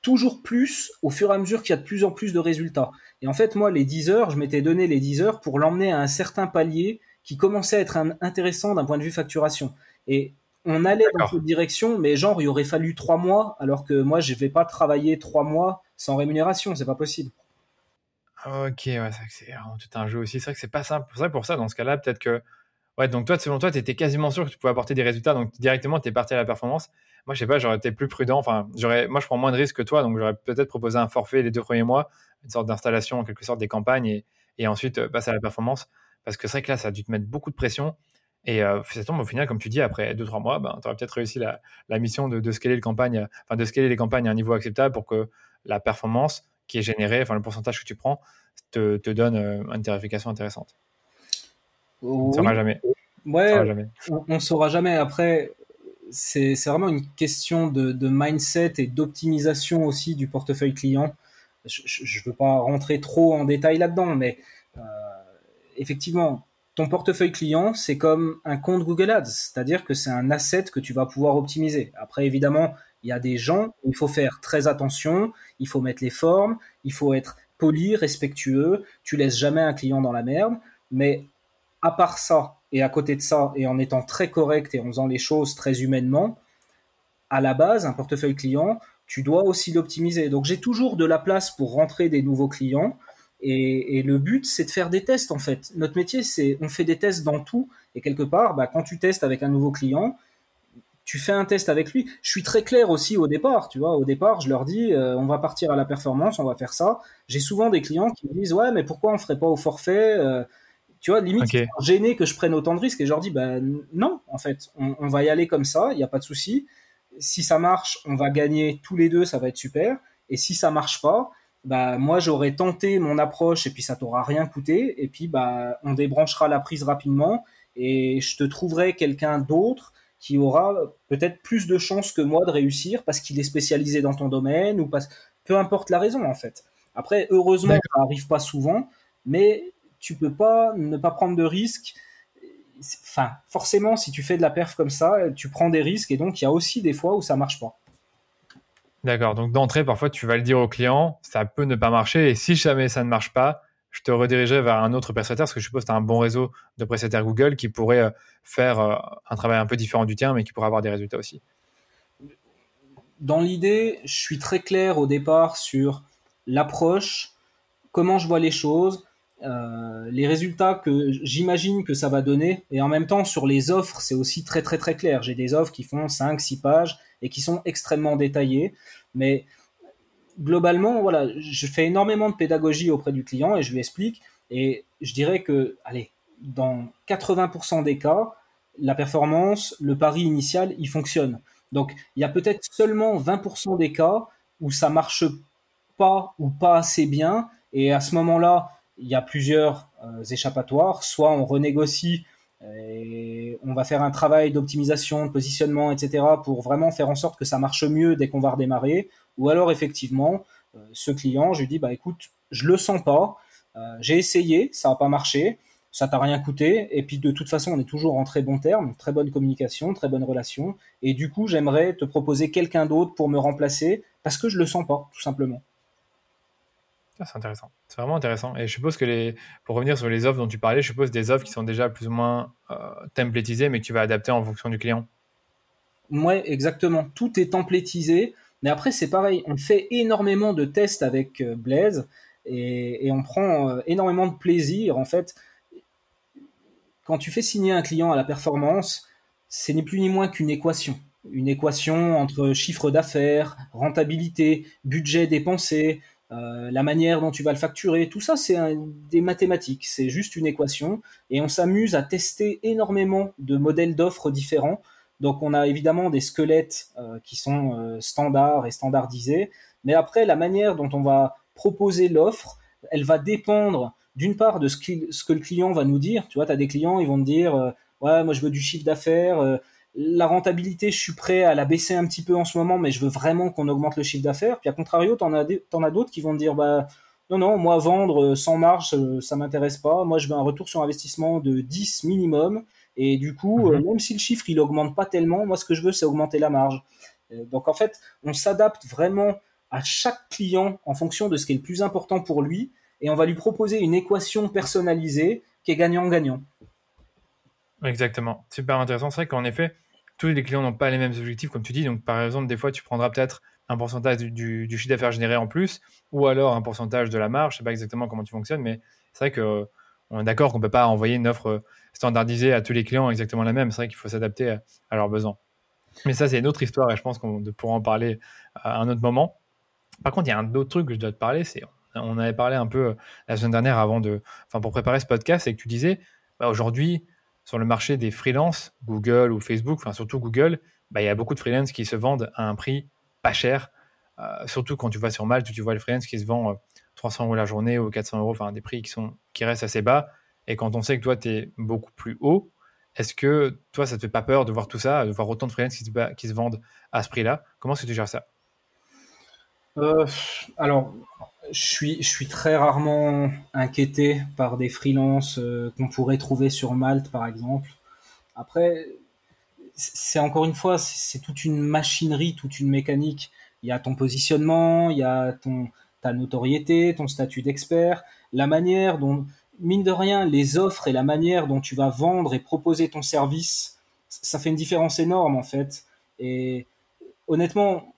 toujours plus au fur et à mesure qu'il y a de plus en plus de résultats. Et en fait, moi, les 10 heures, je m'étais donné les 10 heures pour l'emmener à un certain palier qui commençait à être intéressant d'un point de vue facturation. Et on allait dans cette direction, mais genre, il aurait fallu trois mois, alors que moi, je vais pas travailler trois mois sans rémunération, c'est pas possible. Ok, ouais, c'est tout un jeu aussi. C'est vrai que c'est pas simple. C'est pour ça, dans ce cas-là, peut-être que. Ouais, donc toi, selon toi, tu étais quasiment sûr que tu pouvais apporter des résultats, donc directement, tu es parti à la performance. Moi, je sais pas, j'aurais été plus prudent. Enfin, j'aurais, moi, je prends moins de risques que toi, donc j'aurais peut-être proposé un forfait les deux premiers mois, une sorte d'installation, en quelque sorte, des campagnes, et, et ensuite euh, passer à la performance. Parce que c'est vrai que là, ça a dû te mettre beaucoup de pression. Et euh, ça tombe au final, comme tu dis, après 2-3 mois, ben, tu auras peut-être réussi la, la mission de, de, scaler le campagne, enfin, de scaler les campagnes à un niveau acceptable pour que la performance qui est générée, enfin le pourcentage que tu prends, te, te donne euh, une tarification intéressante. Oui. On ne saura jamais. Ouais, on ne saura jamais. Après, c'est vraiment une question de, de mindset et d'optimisation aussi du portefeuille client. Je ne veux pas rentrer trop en détail là-dedans, mais euh, effectivement, ton portefeuille client, c'est comme un compte Google Ads, c'est-à-dire que c'est un asset que tu vas pouvoir optimiser. Après, évidemment, il y a des gens il faut faire très attention, il faut mettre les formes, il faut être poli, respectueux, tu laisses jamais un client dans la merde, mais à part ça, et à côté de ça, et en étant très correct et en faisant les choses très humainement, à la base, un portefeuille client, tu dois aussi l'optimiser. Donc j'ai toujours de la place pour rentrer des nouveaux clients, et, et, le but, c'est de faire des tests en fait. Notre métier, c'est on fait des tests dans tout. Et quelque part, bah, quand tu testes avec un nouveau client, tu fais un test avec lui. Je suis très clair aussi au départ, tu vois. Au départ, je leur dis, euh, on va partir à la performance, on va faire ça. J'ai souvent des clients qui me disent, ouais, mais pourquoi on ferait pas au forfait euh, Tu vois, limite, okay. gêné que je prenne autant de risques. Et je leur dis, bah non, en fait, on, on va y aller comme ça, il n'y a pas de souci. Si ça marche, on va gagner tous les deux, ça va être super. Et si ça marche pas, bah moi j'aurais tenté mon approche et puis ça t'aura rien coûté et puis bah on débranchera la prise rapidement et je te trouverai quelqu'un d'autre qui aura peut-être plus de chances que moi de réussir parce qu'il est spécialisé dans ton domaine ou parce peu importe la raison en fait. Après heureusement ça arrive pas souvent mais tu peux pas ne pas prendre de risques enfin forcément si tu fais de la perf comme ça tu prends des risques et donc il y a aussi des fois où ça marche pas. D'accord. Donc d'entrée, parfois, tu vas le dire au client, ça peut ne pas marcher. Et si jamais ça ne marche pas, je te redirigerai vers un autre prestataire, parce que je suppose que tu as un bon réseau de prestataires Google qui pourrait faire un travail un peu différent du tien, mais qui pourrait avoir des résultats aussi. Dans l'idée, je suis très clair au départ sur l'approche, comment je vois les choses, euh, les résultats que j'imagine que ça va donner, et en même temps sur les offres, c'est aussi très très très clair. J'ai des offres qui font 5, 6 pages et qui sont extrêmement détaillées, mais globalement, voilà, je fais énormément de pédagogie auprès du client et je lui explique, et je dirais que, allez, dans 80% des cas, la performance, le pari initial, il fonctionne. Donc, il y a peut-être seulement 20% des cas où ça marche pas ou pas assez bien, et à ce moment-là, il y a plusieurs euh, échappatoires. Soit on renégocie et on va faire un travail d'optimisation, de positionnement, etc. pour vraiment faire en sorte que ça marche mieux dès qu'on va redémarrer. Ou alors effectivement, euh, ce client, je lui dis bah écoute, je le sens pas, euh, j'ai essayé, ça n'a pas marché, ça t'a rien coûté, et puis de toute façon on est toujours en très bon terme, très bonne communication, très bonne relation, et du coup j'aimerais te proposer quelqu'un d'autre pour me remplacer parce que je le sens pas, tout simplement. Ah, c'est intéressant. C'est vraiment intéressant. Et je suppose que les, pour revenir sur les offres dont tu parlais, je suppose des offres qui sont déjà plus ou moins euh, mais que tu vas adapter en fonction du client. Ouais, exactement. Tout est templétisé. Mais après, c'est pareil. On fait énormément de tests avec euh, Blaze et, on prend euh, énormément de plaisir. En fait, quand tu fais signer un client à la performance, c'est ni plus ni moins qu'une équation. Une équation entre chiffre d'affaires, rentabilité, budget dépensé, euh, la manière dont tu vas le facturer, tout ça c'est des mathématiques, c'est juste une équation et on s'amuse à tester énormément de modèles d'offres différents. Donc on a évidemment des squelettes euh, qui sont euh, standards et standardisés, mais après la manière dont on va proposer l'offre, elle va dépendre d'une part de ce, ce, que le client va nous dire. Tu vois, tu as des clients, ils vont te dire ouais, moi je veux du chiffre d'affaires la rentabilité, je suis prêt à la baisser un petit peu en ce moment, mais je veux vraiment qu'on augmente le chiffre d'affaires. Puis à contrario, t'en as, en as d'autres qui vont te dire, bah, non, non, moi, vendre euh, sans marge, euh, ça m'intéresse pas. Moi, je veux un retour sur investissement de 10 minimum. Et du coup, mm-hmm. même si le chiffre, il augmente pas tellement, moi, ce que je veux, c'est augmenter la marge. Donc, en fait, on s'adapte vraiment à chaque client en fonction de ce qui est le plus important pour lui. Et on va lui proposer une équation personnalisée qui est gagnant-gagnant. Exactement. Super intéressant. C'est vrai qu'en effet, tous les clients n'ont pas les mêmes objectifs, comme tu dis. Donc, par exemple, des fois, tu prendras peut-être un pourcentage du, chiffre d'affaires généré en plus, ou alors un pourcentage de la marge. Je ne sais pas exactement comment tu fonctionnes, mais c'est vrai qu'on on est d'accord qu'on ne peut pas envoyer une offre standardisée à tous les clients exactement la même. C'est vrai qu'il faut s'adapter à, leurs besoins. Mais ça, c'est une autre histoire et je pense qu'on pourra en parler à un autre moment. Par contre, il y a un autre truc que je dois te parler, c'est on avait parlé un peu la semaine dernière avant de, enfin pour préparer ce podcast, c'est que tu disais bah, aujourd'hui sur le marché des freelances, Google ou Facebook, enfin surtout Google, bah, il y a beaucoup de freelances qui se vendent à un prix pas cher. Euh, surtout quand tu vas sur Malte, tu vois les freelances qui se vendent 300 euros la journée ou 400 euros, enfin des prix qui, sont, restent assez bas. Et quand on sait que toi, tu es beaucoup plus haut, est-ce que toi, ça te fait pas peur de voir tout ça, de voir autant de se, qui se vendent à ce prix-là? Comment est-ce que tu gères ça? Euh, Alors, je suis, très rarement inquiété par des freelances euh, qu'on pourrait trouver sur Malte, par exemple. Après, c'est encore une fois, c'est toute une machinerie, toute une mécanique. Il y a ton positionnement, il y a ton, ta notoriété, ton statut d'expert, la manière dont, mine de rien, les offres et la manière dont tu vas vendre et proposer ton service, ça fait une différence énorme en fait. Et honnêtement,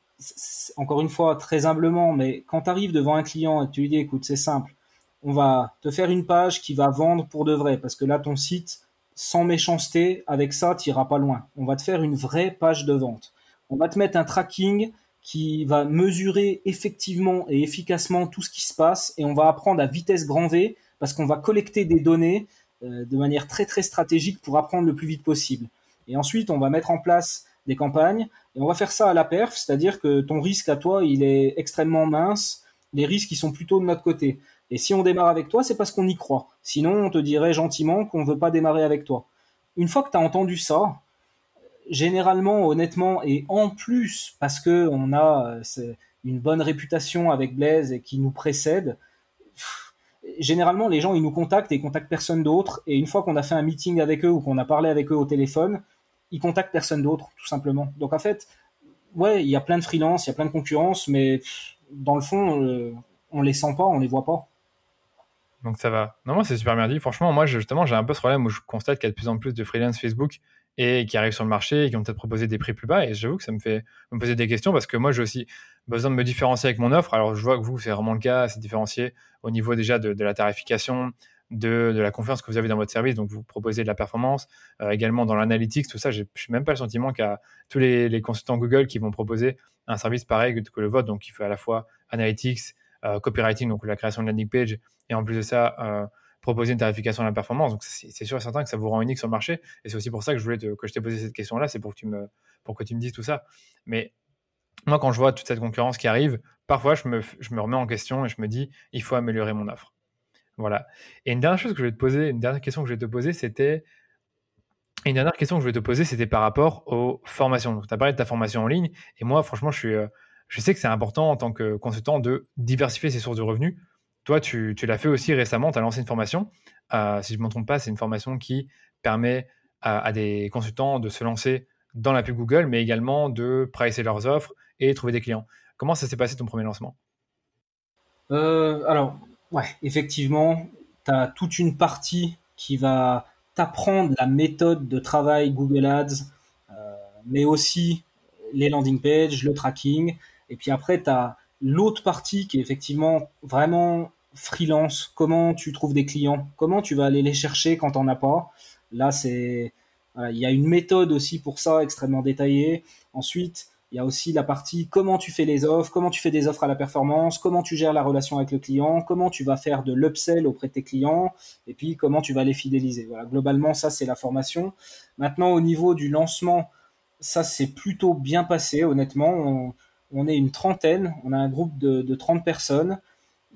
encore une fois, très humblement, mais quand tu arrives devant un client et que tu lui dis, écoute, c'est simple, on va te faire une page qui va vendre pour de vrai, parce que là, ton site, sans méchanceté, avec ça, tu iras pas loin. On va te faire une vraie page de vente. On va te mettre un tracking qui va mesurer effectivement et efficacement tout ce qui se passe et on va apprendre à vitesse grand V parce qu'on va collecter des données euh, de manière très très stratégique pour apprendre le plus vite possible. Et ensuite, on va mettre en place des campagnes et on va faire ça à la perf, c'est-à-dire que ton risque à toi, il est extrêmement mince, les risques ils sont plutôt de notre côté. Et si on démarre avec toi, c'est parce qu'on y croit. Sinon, on te dirait gentiment qu'on ne veut pas démarrer avec toi. Une fois que tu as entendu ça, généralement, honnêtement, et en plus parce que on a euh, une bonne réputation avec Blaise et qui nous précède, généralement les gens ils nous contactent et ils contactent personne d'autre. Et une fois qu'on a fait un meeting avec eux ou qu'on a parlé avec eux au téléphone, ils contactent personne d'autre, tout simplement. Donc en fait, ouais, il y a plein de freelance, il y a plein de concurrence, mais dans le fond, euh, on les sent pas, on les voit pas. Donc ça va. Non, moi c'est super bien dit. Franchement, moi justement, j'ai un peu ce problème où je constate qu'il y a de plus en plus de freelance Facebook et qui arrivent sur le marché et qui ont peut-être proposé des prix plus bas. Et j'avoue que ça me fait me poser des questions parce que moi, j'ai aussi besoin de me différencier avec mon offre. Alors, je vois que vous, c'est vraiment le cas, c'est différencié au niveau déjà de, la tarification, de, la confiance que vous avez dans votre service. Donc, vous proposez de la performance, euh, également dans l'analytics, tout ça. Je n'ai même pas le sentiment a tous les, consultants Google qui vont proposer un service pareil que, le vôtre. Donc, il fait à la fois analytics, euh, copywriting, donc la création de landing page, et en plus de ça, euh, proposer une tarification à la performance. Donc c'est sûr et certain que ça vous rend unique sur le marché. Et c'est aussi pour ça que je voulais que je t'ai posé cette question-là, c'est pour que tu me pour que tu me dises tout ça. Mais moi, quand je vois toute cette concurrence qui arrive, parfois je me, je me remets en question et je me dis, il faut améliorer mon offre. Voilà. Et une dernière chose que je voulais te poser, une dernière question que je voulais te poser, c'était une dernière question que je voulais te poser, c'était par rapport aux formations. Donc, tu as parlé de ta formation en ligne, et moi, franchement, je suis, euh, je sais que c'est important en tant que consultant de diversifier ses sources de revenus. Toi, tu, l'as fait aussi récemment, tu as lancé une formation. Euh, si je ne me trompe pas, c'est une formation qui permet à, des consultants de se lancer dans la pub Google, mais également de pricer leurs offres et trouver des clients. Comment ça s'est passé ton premier lancement? Euh, Alors, ouais, effectivement, tu as toute une partie qui va t'apprendre la méthode de travail Google Ads, euh, mais aussi les landing pages, le tracking. Et puis après, tu as L'autre partie qui est effectivement vraiment freelance, comment tu trouves des clients, comment tu vas aller les chercher quand t'en as pas? Là, c'est il y a une méthode aussi pour ça extrêmement détaillée. Ensuite, il y a aussi la partie comment tu fais les offres, comment tu fais des offres à la performance, comment tu gères la relation avec le client, comment tu vas faire de l'upsell auprès de tes clients, et puis comment tu vas les fidéliser. Voilà, globalement, ça c'est la formation. Maintenant, au niveau du lancement, ça s'est plutôt bien passé, honnêtement. On est une trentaine, on a un groupe de, de 30 personnes,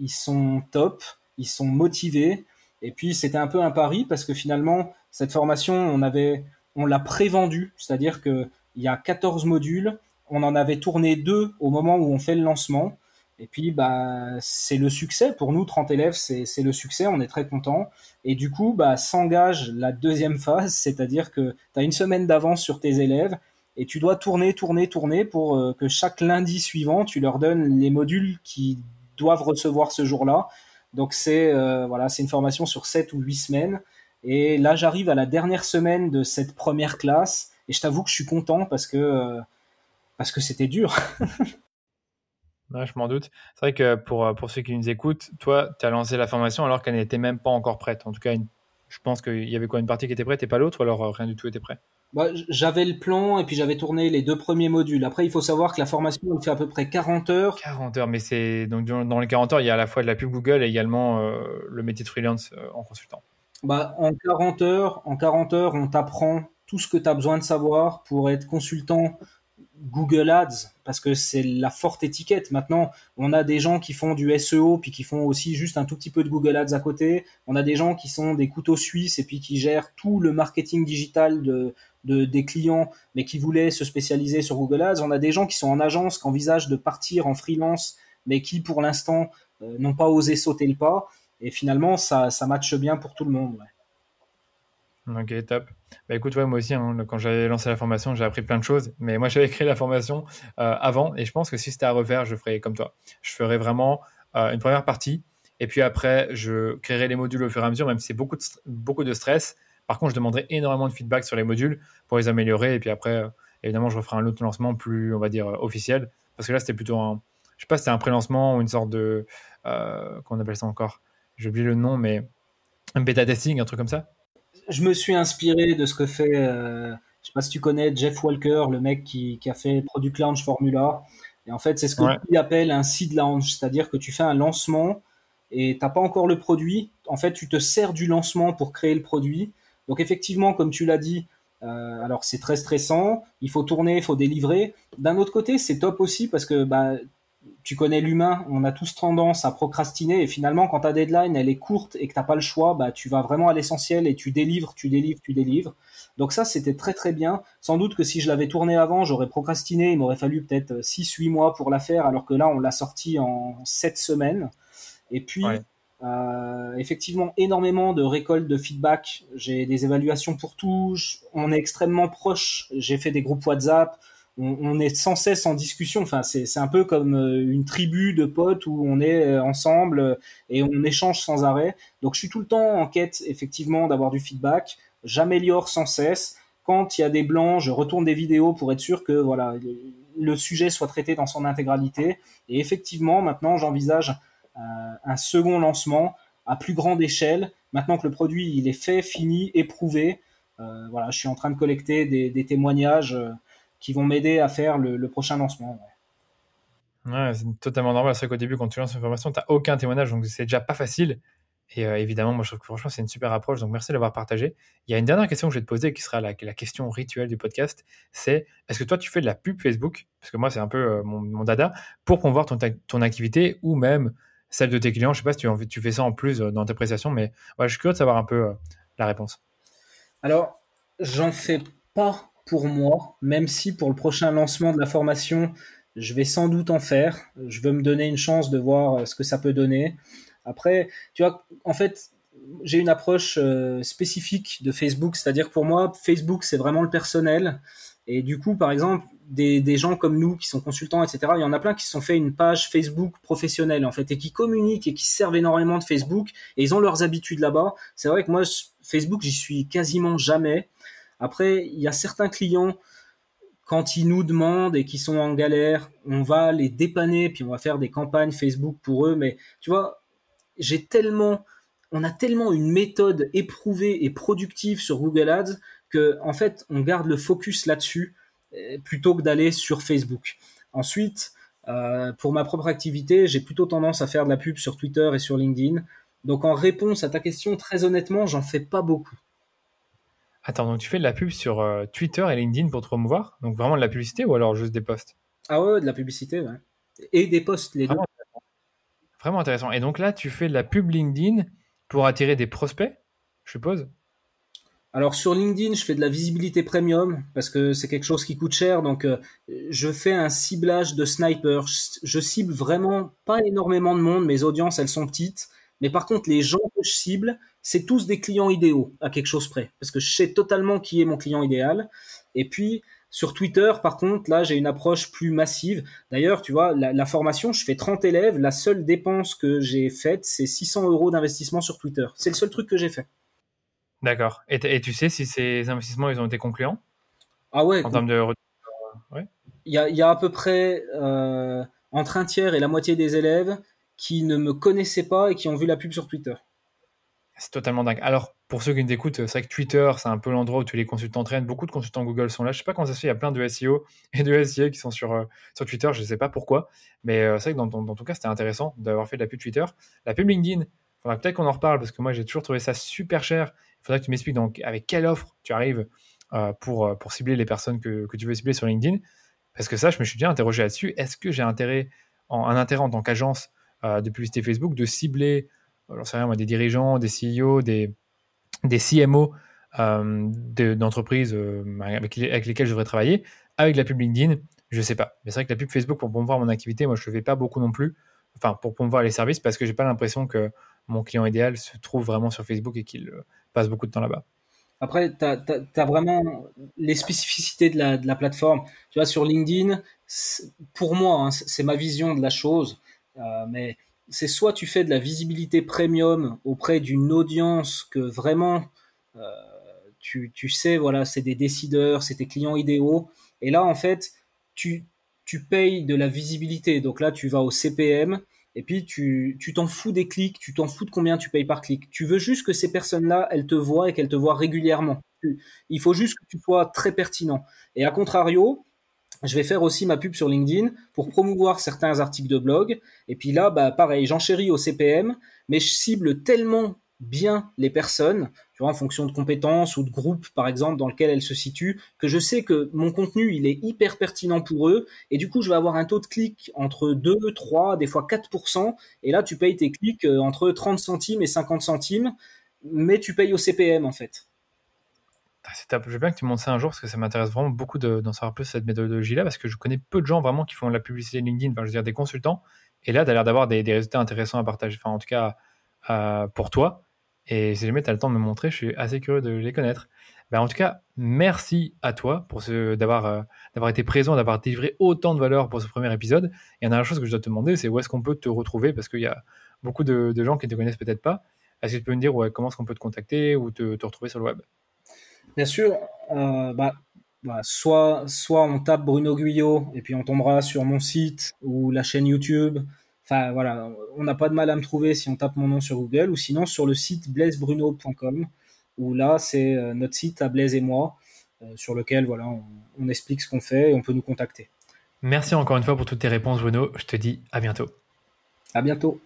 ils sont top, ils sont motivés, et puis c'était un peu un pari parce que finalement, cette formation, on on l'a prévendue, c'est-à-dire qu'il y a 14 modules, on en avait tourné deux au moment où on fait le lancement, et puis bah c'est le succès. Pour nous 30 élèves c'est le succès. On est très content et du coup bah s'engage la deuxième phase. C'est-à-dire que tu as une semaine d'avance sur tes élèves et tu dois tourner, tourner, tourner pour euh, que chaque lundi suivant, tu leur donnes les modules qui doivent recevoir ce jour-là. Donc c'est euh, voilà, une formation sur 7 ou 8 semaines. Et là, j'arrive à la dernière semaine de cette première classe. Et je t'avoue que je suis content parce que euh, parce que c'était dur. <laughs> ouais, je m'en doute. C'est vrai que pour, pour ceux qui nous écoutent, toi, tu as lancé la formation alors qu'elle n'était même pas encore prête. En tout cas, je pense qu'il y avait quoi une partie qui était prête et pas l'autre, alors rien du tout était prêt? Bah, j'avais le plan et puis j'avais tourné les deux premiers modules. Après, il faut savoir que la formation, elle fait à peu près 40 heures. 40 heures, mais c'est donc dans les 40 heures, il y a à la fois de la pub Google et également euh, le métier de freelance euh, en consultant. bah, en 40 heures, en 40 heures, on t'apprend tout ce que tu as besoin de savoir pour être consultant Google Ads parce que c'est la forte étiquette. Maintenant, on a des gens qui font du SEO puis qui font aussi juste un tout petit peu de Google Ads à côté. On a des gens qui sont des couteaux suisses et puis qui gèrent tout le marketing digital de, des clients mais qui voulaient se spécialiser sur Google Ads. On a des gens qui sont en agence, qui envisagent de partir en freelance mais qui pour l'instant euh, n'ont pas osé sauter le pas. Et finalement, ça, ça matche bien pour tout le monde. Ok, top. Bah écoute, moi aussi, hein, quand j'avais lancé la formation, j'ai appris plein de choses. Mais moi, j'avais <laughs> créé la formation euh, avant. Et je pense que si c'était à refaire, je ferais comme toi. Je ferais vraiment euh, une première partie. Et puis après, je créerai les modules au fur et à mesure, même si c'est beaucoup de, beaucoup de stress. Par contre, je demanderai énormément de feedback sur les modules pour les améliorer. Et puis après, euh, évidemment, je referai un autre lancement plus, on va dire, officiel. Parce que là, c'était plutôt un. Je sais pas si c'était un pré-lancement ou une sorte de. qu'on appelle ça encore? J'ai oublié le nom, mais un bêta testing, un truc comme ça je me suis inspiré de ce que fait, euh, je sais pas si tu connais Jeff Walker, le mec qui, qui a fait Product Launch Formula. Et en fait, c'est ce qu'on appelle un seed launch, c'est-à-dire que tu fais un lancement et t'as pas encore le produit. En fait, tu te sers du lancement pour créer le produit. Donc effectivement, comme tu l'as dit, euh, alors c'est très stressant. Il faut tourner, il faut délivrer. D'un autre côté, c'est top aussi parce que bah, tu connais l'humain, on a tous tendance à procrastiner et finalement quand ta deadline elle est courte et que t'as pas le choix, bah tu vas vraiment à l'essentiel et tu délivres, tu délivres, tu délivres. Donc ça c'était très très bien. Sans doute que si je l'avais tourné avant, j'aurais procrastiné, il m'aurait fallu peut-être 6 8 mois pour la faire alors que là on l'a sorti en 7 semaines. Et puis euh, effectivement énormément de récoltes de feedback, j'ai des évaluations pour tout, on est extrêmement proche, j'ai fait des groupes WhatsApp on, est sans cesse en discussion. Enfin, c'est un peu comme euh, une tribu de potes où on est euh, ensemble euh, et on échange sans arrêt. Donc, je suis tout le temps en quête, effectivement, d'avoir du feedback. J'améliore sans cesse. Quand il y a des blancs, je retourne des vidéos pour être sûr que voilà le sujet soit traité dans son intégralité. Et effectivement, maintenant, j'envisage un second lancement à plus grande échelle. Maintenant que le produit il est fait, fini, éprouvé, voilà, je suis en train de collecter des, des témoignages qui vont m'aider à faire le, prochain lancement. Ouais. c'est totalement normal. C'est qu'au début, quand tu lances une formation, tu n'as aucun témoignage, donc c'est déjà pas facile. Et euh, évidemment, moi, je trouve que franchement, c'est une super approche. Donc, merci d'avoir partagé. Il y a une dernière question que je vais te poser, qui sera la, la question rituelle du podcast. C'est est-ce que toi, tu fais de la pub Facebook? Parce que moi, c'est un peu euh, mon, dada pour promouvoir ton, ton activité ou même celle de tes clients. Je sais pas si tu, tu fais ça en plus euh, dans tes prestations, mais je suis curieux de savoir un peu la réponse. Alors, j'en fais pas pour moi, même si pour le prochain lancement de la formation, je vais sans doute en faire. Je veux me donner une chance de voir euh, ce que ça peut donner. Après, tu vois, en fait, j'ai une approche euh, spécifique de Facebook, c'est-à-dire que pour moi, Facebook, c'est vraiment le personnel. Et du coup, par exemple, des, des, gens comme nous qui sont consultants, etc., il y en a plein qui se sont fait une page Facebook professionnelle, en fait, et qui communiquent et qui servent énormément de Facebook, et ils ont leurs habitudes là-bas. C'est vrai que moi, Facebook, j'y suis quasiment jamais. Après, il y a certains clients, quand ils nous demandent et qui sont en galère, on va les dépanner, puis on va faire des campagnes Facebook pour eux. Mais tu vois, j'ai tellement, on a tellement une méthode éprouvée et productive sur Google Ads que, en fait, on garde le focus là-dessus euh, plutôt que d'aller sur Facebook. Ensuite, euh, pour ma propre activité, j'ai plutôt tendance à faire de la pub sur Twitter et sur LinkedIn. Donc en réponse à ta question, très honnêtement, j'en fais pas beaucoup. Attends, donc tu fais de la pub sur euh, Twitter et LinkedIn pour te promouvoir? Donc vraiment de la publicité ou alors juste des posts? Ah ouais, de la publicité, ouais. Et des posts, les deux. Vraiment intéressant. Et donc là, tu fais de la pub LinkedIn pour attirer des prospects, je suppose? Alors sur LinkedIn, je fais de la visibilité premium parce que c'est quelque chose qui coûte cher. Donc euh, je fais un ciblage de sniper. Je, cible vraiment pas énormément de monde. Mes audiences, elles sont petites. Mais par contre, les gens que je cible, c'est tous des clients idéaux à quelque chose près, parce que je sais totalement qui est mon client idéal. Et puis sur Twitter, par contre, là, j'ai une approche plus massive. D'ailleurs, tu vois, la, formation, je fais 30 élèves. La seule dépense que j'ai faite, c'est 600 euros d'investissement sur Twitter. C'est le seul truc que j'ai fait. D'accord. Et, tu sais si ces investissements, ils ont été concluants? Ah ouais. En termes de... Il y, a, à peu près euh, entre un tiers et la moitié des élèves qui ne me connaissaient pas et qui ont vu la pub sur Twitter. C'est totalement dingue. Alors, pour ceux qui nous écoutent, c'est vrai que Twitter, c'est un peu l'endroit où tous les consultants traînent. Beaucoup de consultants Google sont là. Je sais pas comment ça se fait, il y a plein de SEO et de SEA qui sont sur, euh, sur Twitter. Je ne sais pas pourquoi. Mais euh, c'est vrai que dans, dans, ton cas, c'était intéressant d'avoir fait de la pub Twitter. La pub LinkedIn, faudra peut-être qu'on en reparle parce que moi j'ai toujours trouvé ça super cher. Il faudrait que tu m'expliques donc avec quelle offre tu arrives euh, pour, pour cibler les personnes que, que, tu veux cibler sur LinkedIn. Parce que ça, je me suis déjà interrogé là-dessus. Est-ce que j'ai intérêt en, un intérêt en tant qu'agence de publicité Facebook de cibler, j'en sais rien, moi, des dirigeants, des CEO, des, des CMO d'entreprises avec, avec lesquelles je devrais travailler avec la pub LinkedIn je sais pas. Mais c'est vrai que la pub Facebook pour promouvoir mon activité, moi je ne fais pas beaucoup non plus. Enfin, pour promouvoir les services parce que j'ai pas l'impression que mon client idéal se trouve vraiment sur Facebook et qu'il euh, passe beaucoup de temps là-bas. Après, tu as, vraiment les spécificités de la, de la, plateforme. Tu vois, sur LinkedIn, pour moi, hein, c'est ma vision de la chose, euh, mais c'est soit tu fais de la visibilité premium auprès d'une audience que vraiment, euh, tu, tu, sais, voilà, c'est des décideurs, c'est tes clients idéaux. Et là, en fait, tu, tu payes de la visibilité. Donc là, tu vas au CPM et puis tu t'en fous des clics, tu t'en fous de combien tu payes par clic. Tu veux juste que ces personnes-là, elles te voient et qu'elles te voient régulièrement. Il faut juste que tu sois très pertinent. Et à contrario, je vais faire aussi ma pub sur LinkedIn pour promouvoir certains articles de blog. Et puis là, bah, pareil, j'enchéris au CPM, mais je cible tellement bien les personnes, tu vois, en fonction de compétences ou de groupes, par exemple, dans lequel elles se situent, que je sais que mon contenu, il est hyper pertinent pour eux, et du coup, je vais avoir un taux de clic entre 2, 3, des fois 4%, et là, tu payes tes clics euh, entre 30 centimes et 50 centimes, mais tu payes au CPM, en fait. Ah, c'est. Je veux bien que tu montes ça un jour parce que ça m'intéresse vraiment beaucoup d'en savoir plus cette méthodologie-là parce que je connais peu de gens vraiment qui font la publicité LinkedIn, enfin, je veux dire des consultants. Et là, tu as l'air d'avoir des, des, résultats intéressants à partager. Enfin, en tout cas, euh, pour toi. Et si jamais tu as le temps de me montrer, je suis assez curieux de les connaître. Ben, en tout cas, merci à toi euh, d'avoir été présent, d'avoir délivré autant de valeur pour ce premier épisode. Et une chose que je dois te demander, c'est où est-ce qu'on peut te retrouver? Parce qu'il y a beaucoup de, de, gens qui ne te connaissent peut-être pas. Est-ce que tu peux me dire comment est-ce qu'on peut te contacter ou te, retrouver sur le web? Bien sûr. Euh, bah, bah, soit, soit on tape Bruno Guyot et puis on tombera sur mon site ou la chaîne YouTube. Enfin voilà, on n'a pas de mal à me trouver si on tape mon nom sur Google ou sinon sur le site blaisebruno.com où là c'est euh, notre site à Blaise et moi euh, sur lequel voilà on, explique ce qu'on fait et on peut nous contacter. Merci encore une fois pour toutes tes réponses Bruno, je te dis à bientôt. À bientôt.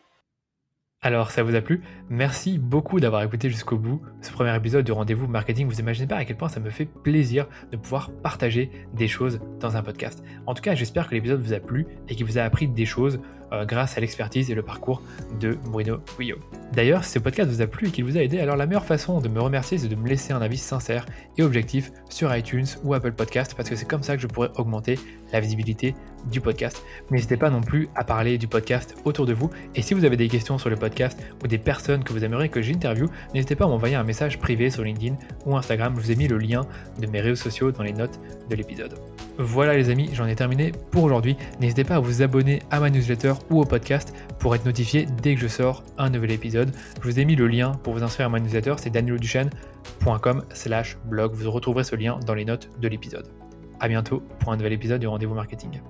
Alors, ça vous a plu? Merci beaucoup d'avoir écouté jusqu'au bout ce premier épisode de Rendez-vous Marketing. Vous imaginez pas à quel point ça me fait plaisir de pouvoir partager des choses dans un podcast. En tout cas, j'espère que l'épisode vous a plu et qu'il vous a appris des choses euh, grâce à l'expertise et le parcours de Bruno Guyot. D'ailleurs, si ce podcast vous a plu et qu'il vous a aidé, alors la meilleure façon de me remercier, c'est de me laisser un avis sincère et objectif sur iTunes ou Apple Podcast, parce que c'est comme ça que je pourrais augmenter la visibilité du podcast. N'hésitez pas non plus à parler du podcast autour de vous. Et si vous avez des questions sur le podcast ou des personnes que vous aimeriez que j'interviewe, n'hésitez pas à m'envoyer un message privé sur LinkedIn ou Instagram. Je vous ai mis le lien de mes réseaux sociaux dans les notes de l'épisode. Voilà les amis, j'en ai terminé pour aujourd'hui. N'hésitez pas à vous abonner à ma newsletter ou au podcast pour être notifié dès que je sors un nouvel épisode. Je vous ai mis le lien pour vous inscrire à ma newsletter, c'est danieloduchesne.com slash blog. Vous retrouverez ce lien dans les notes de l'épisode. A bientôt pour un nouvel épisode du Rendez-vous Marketing.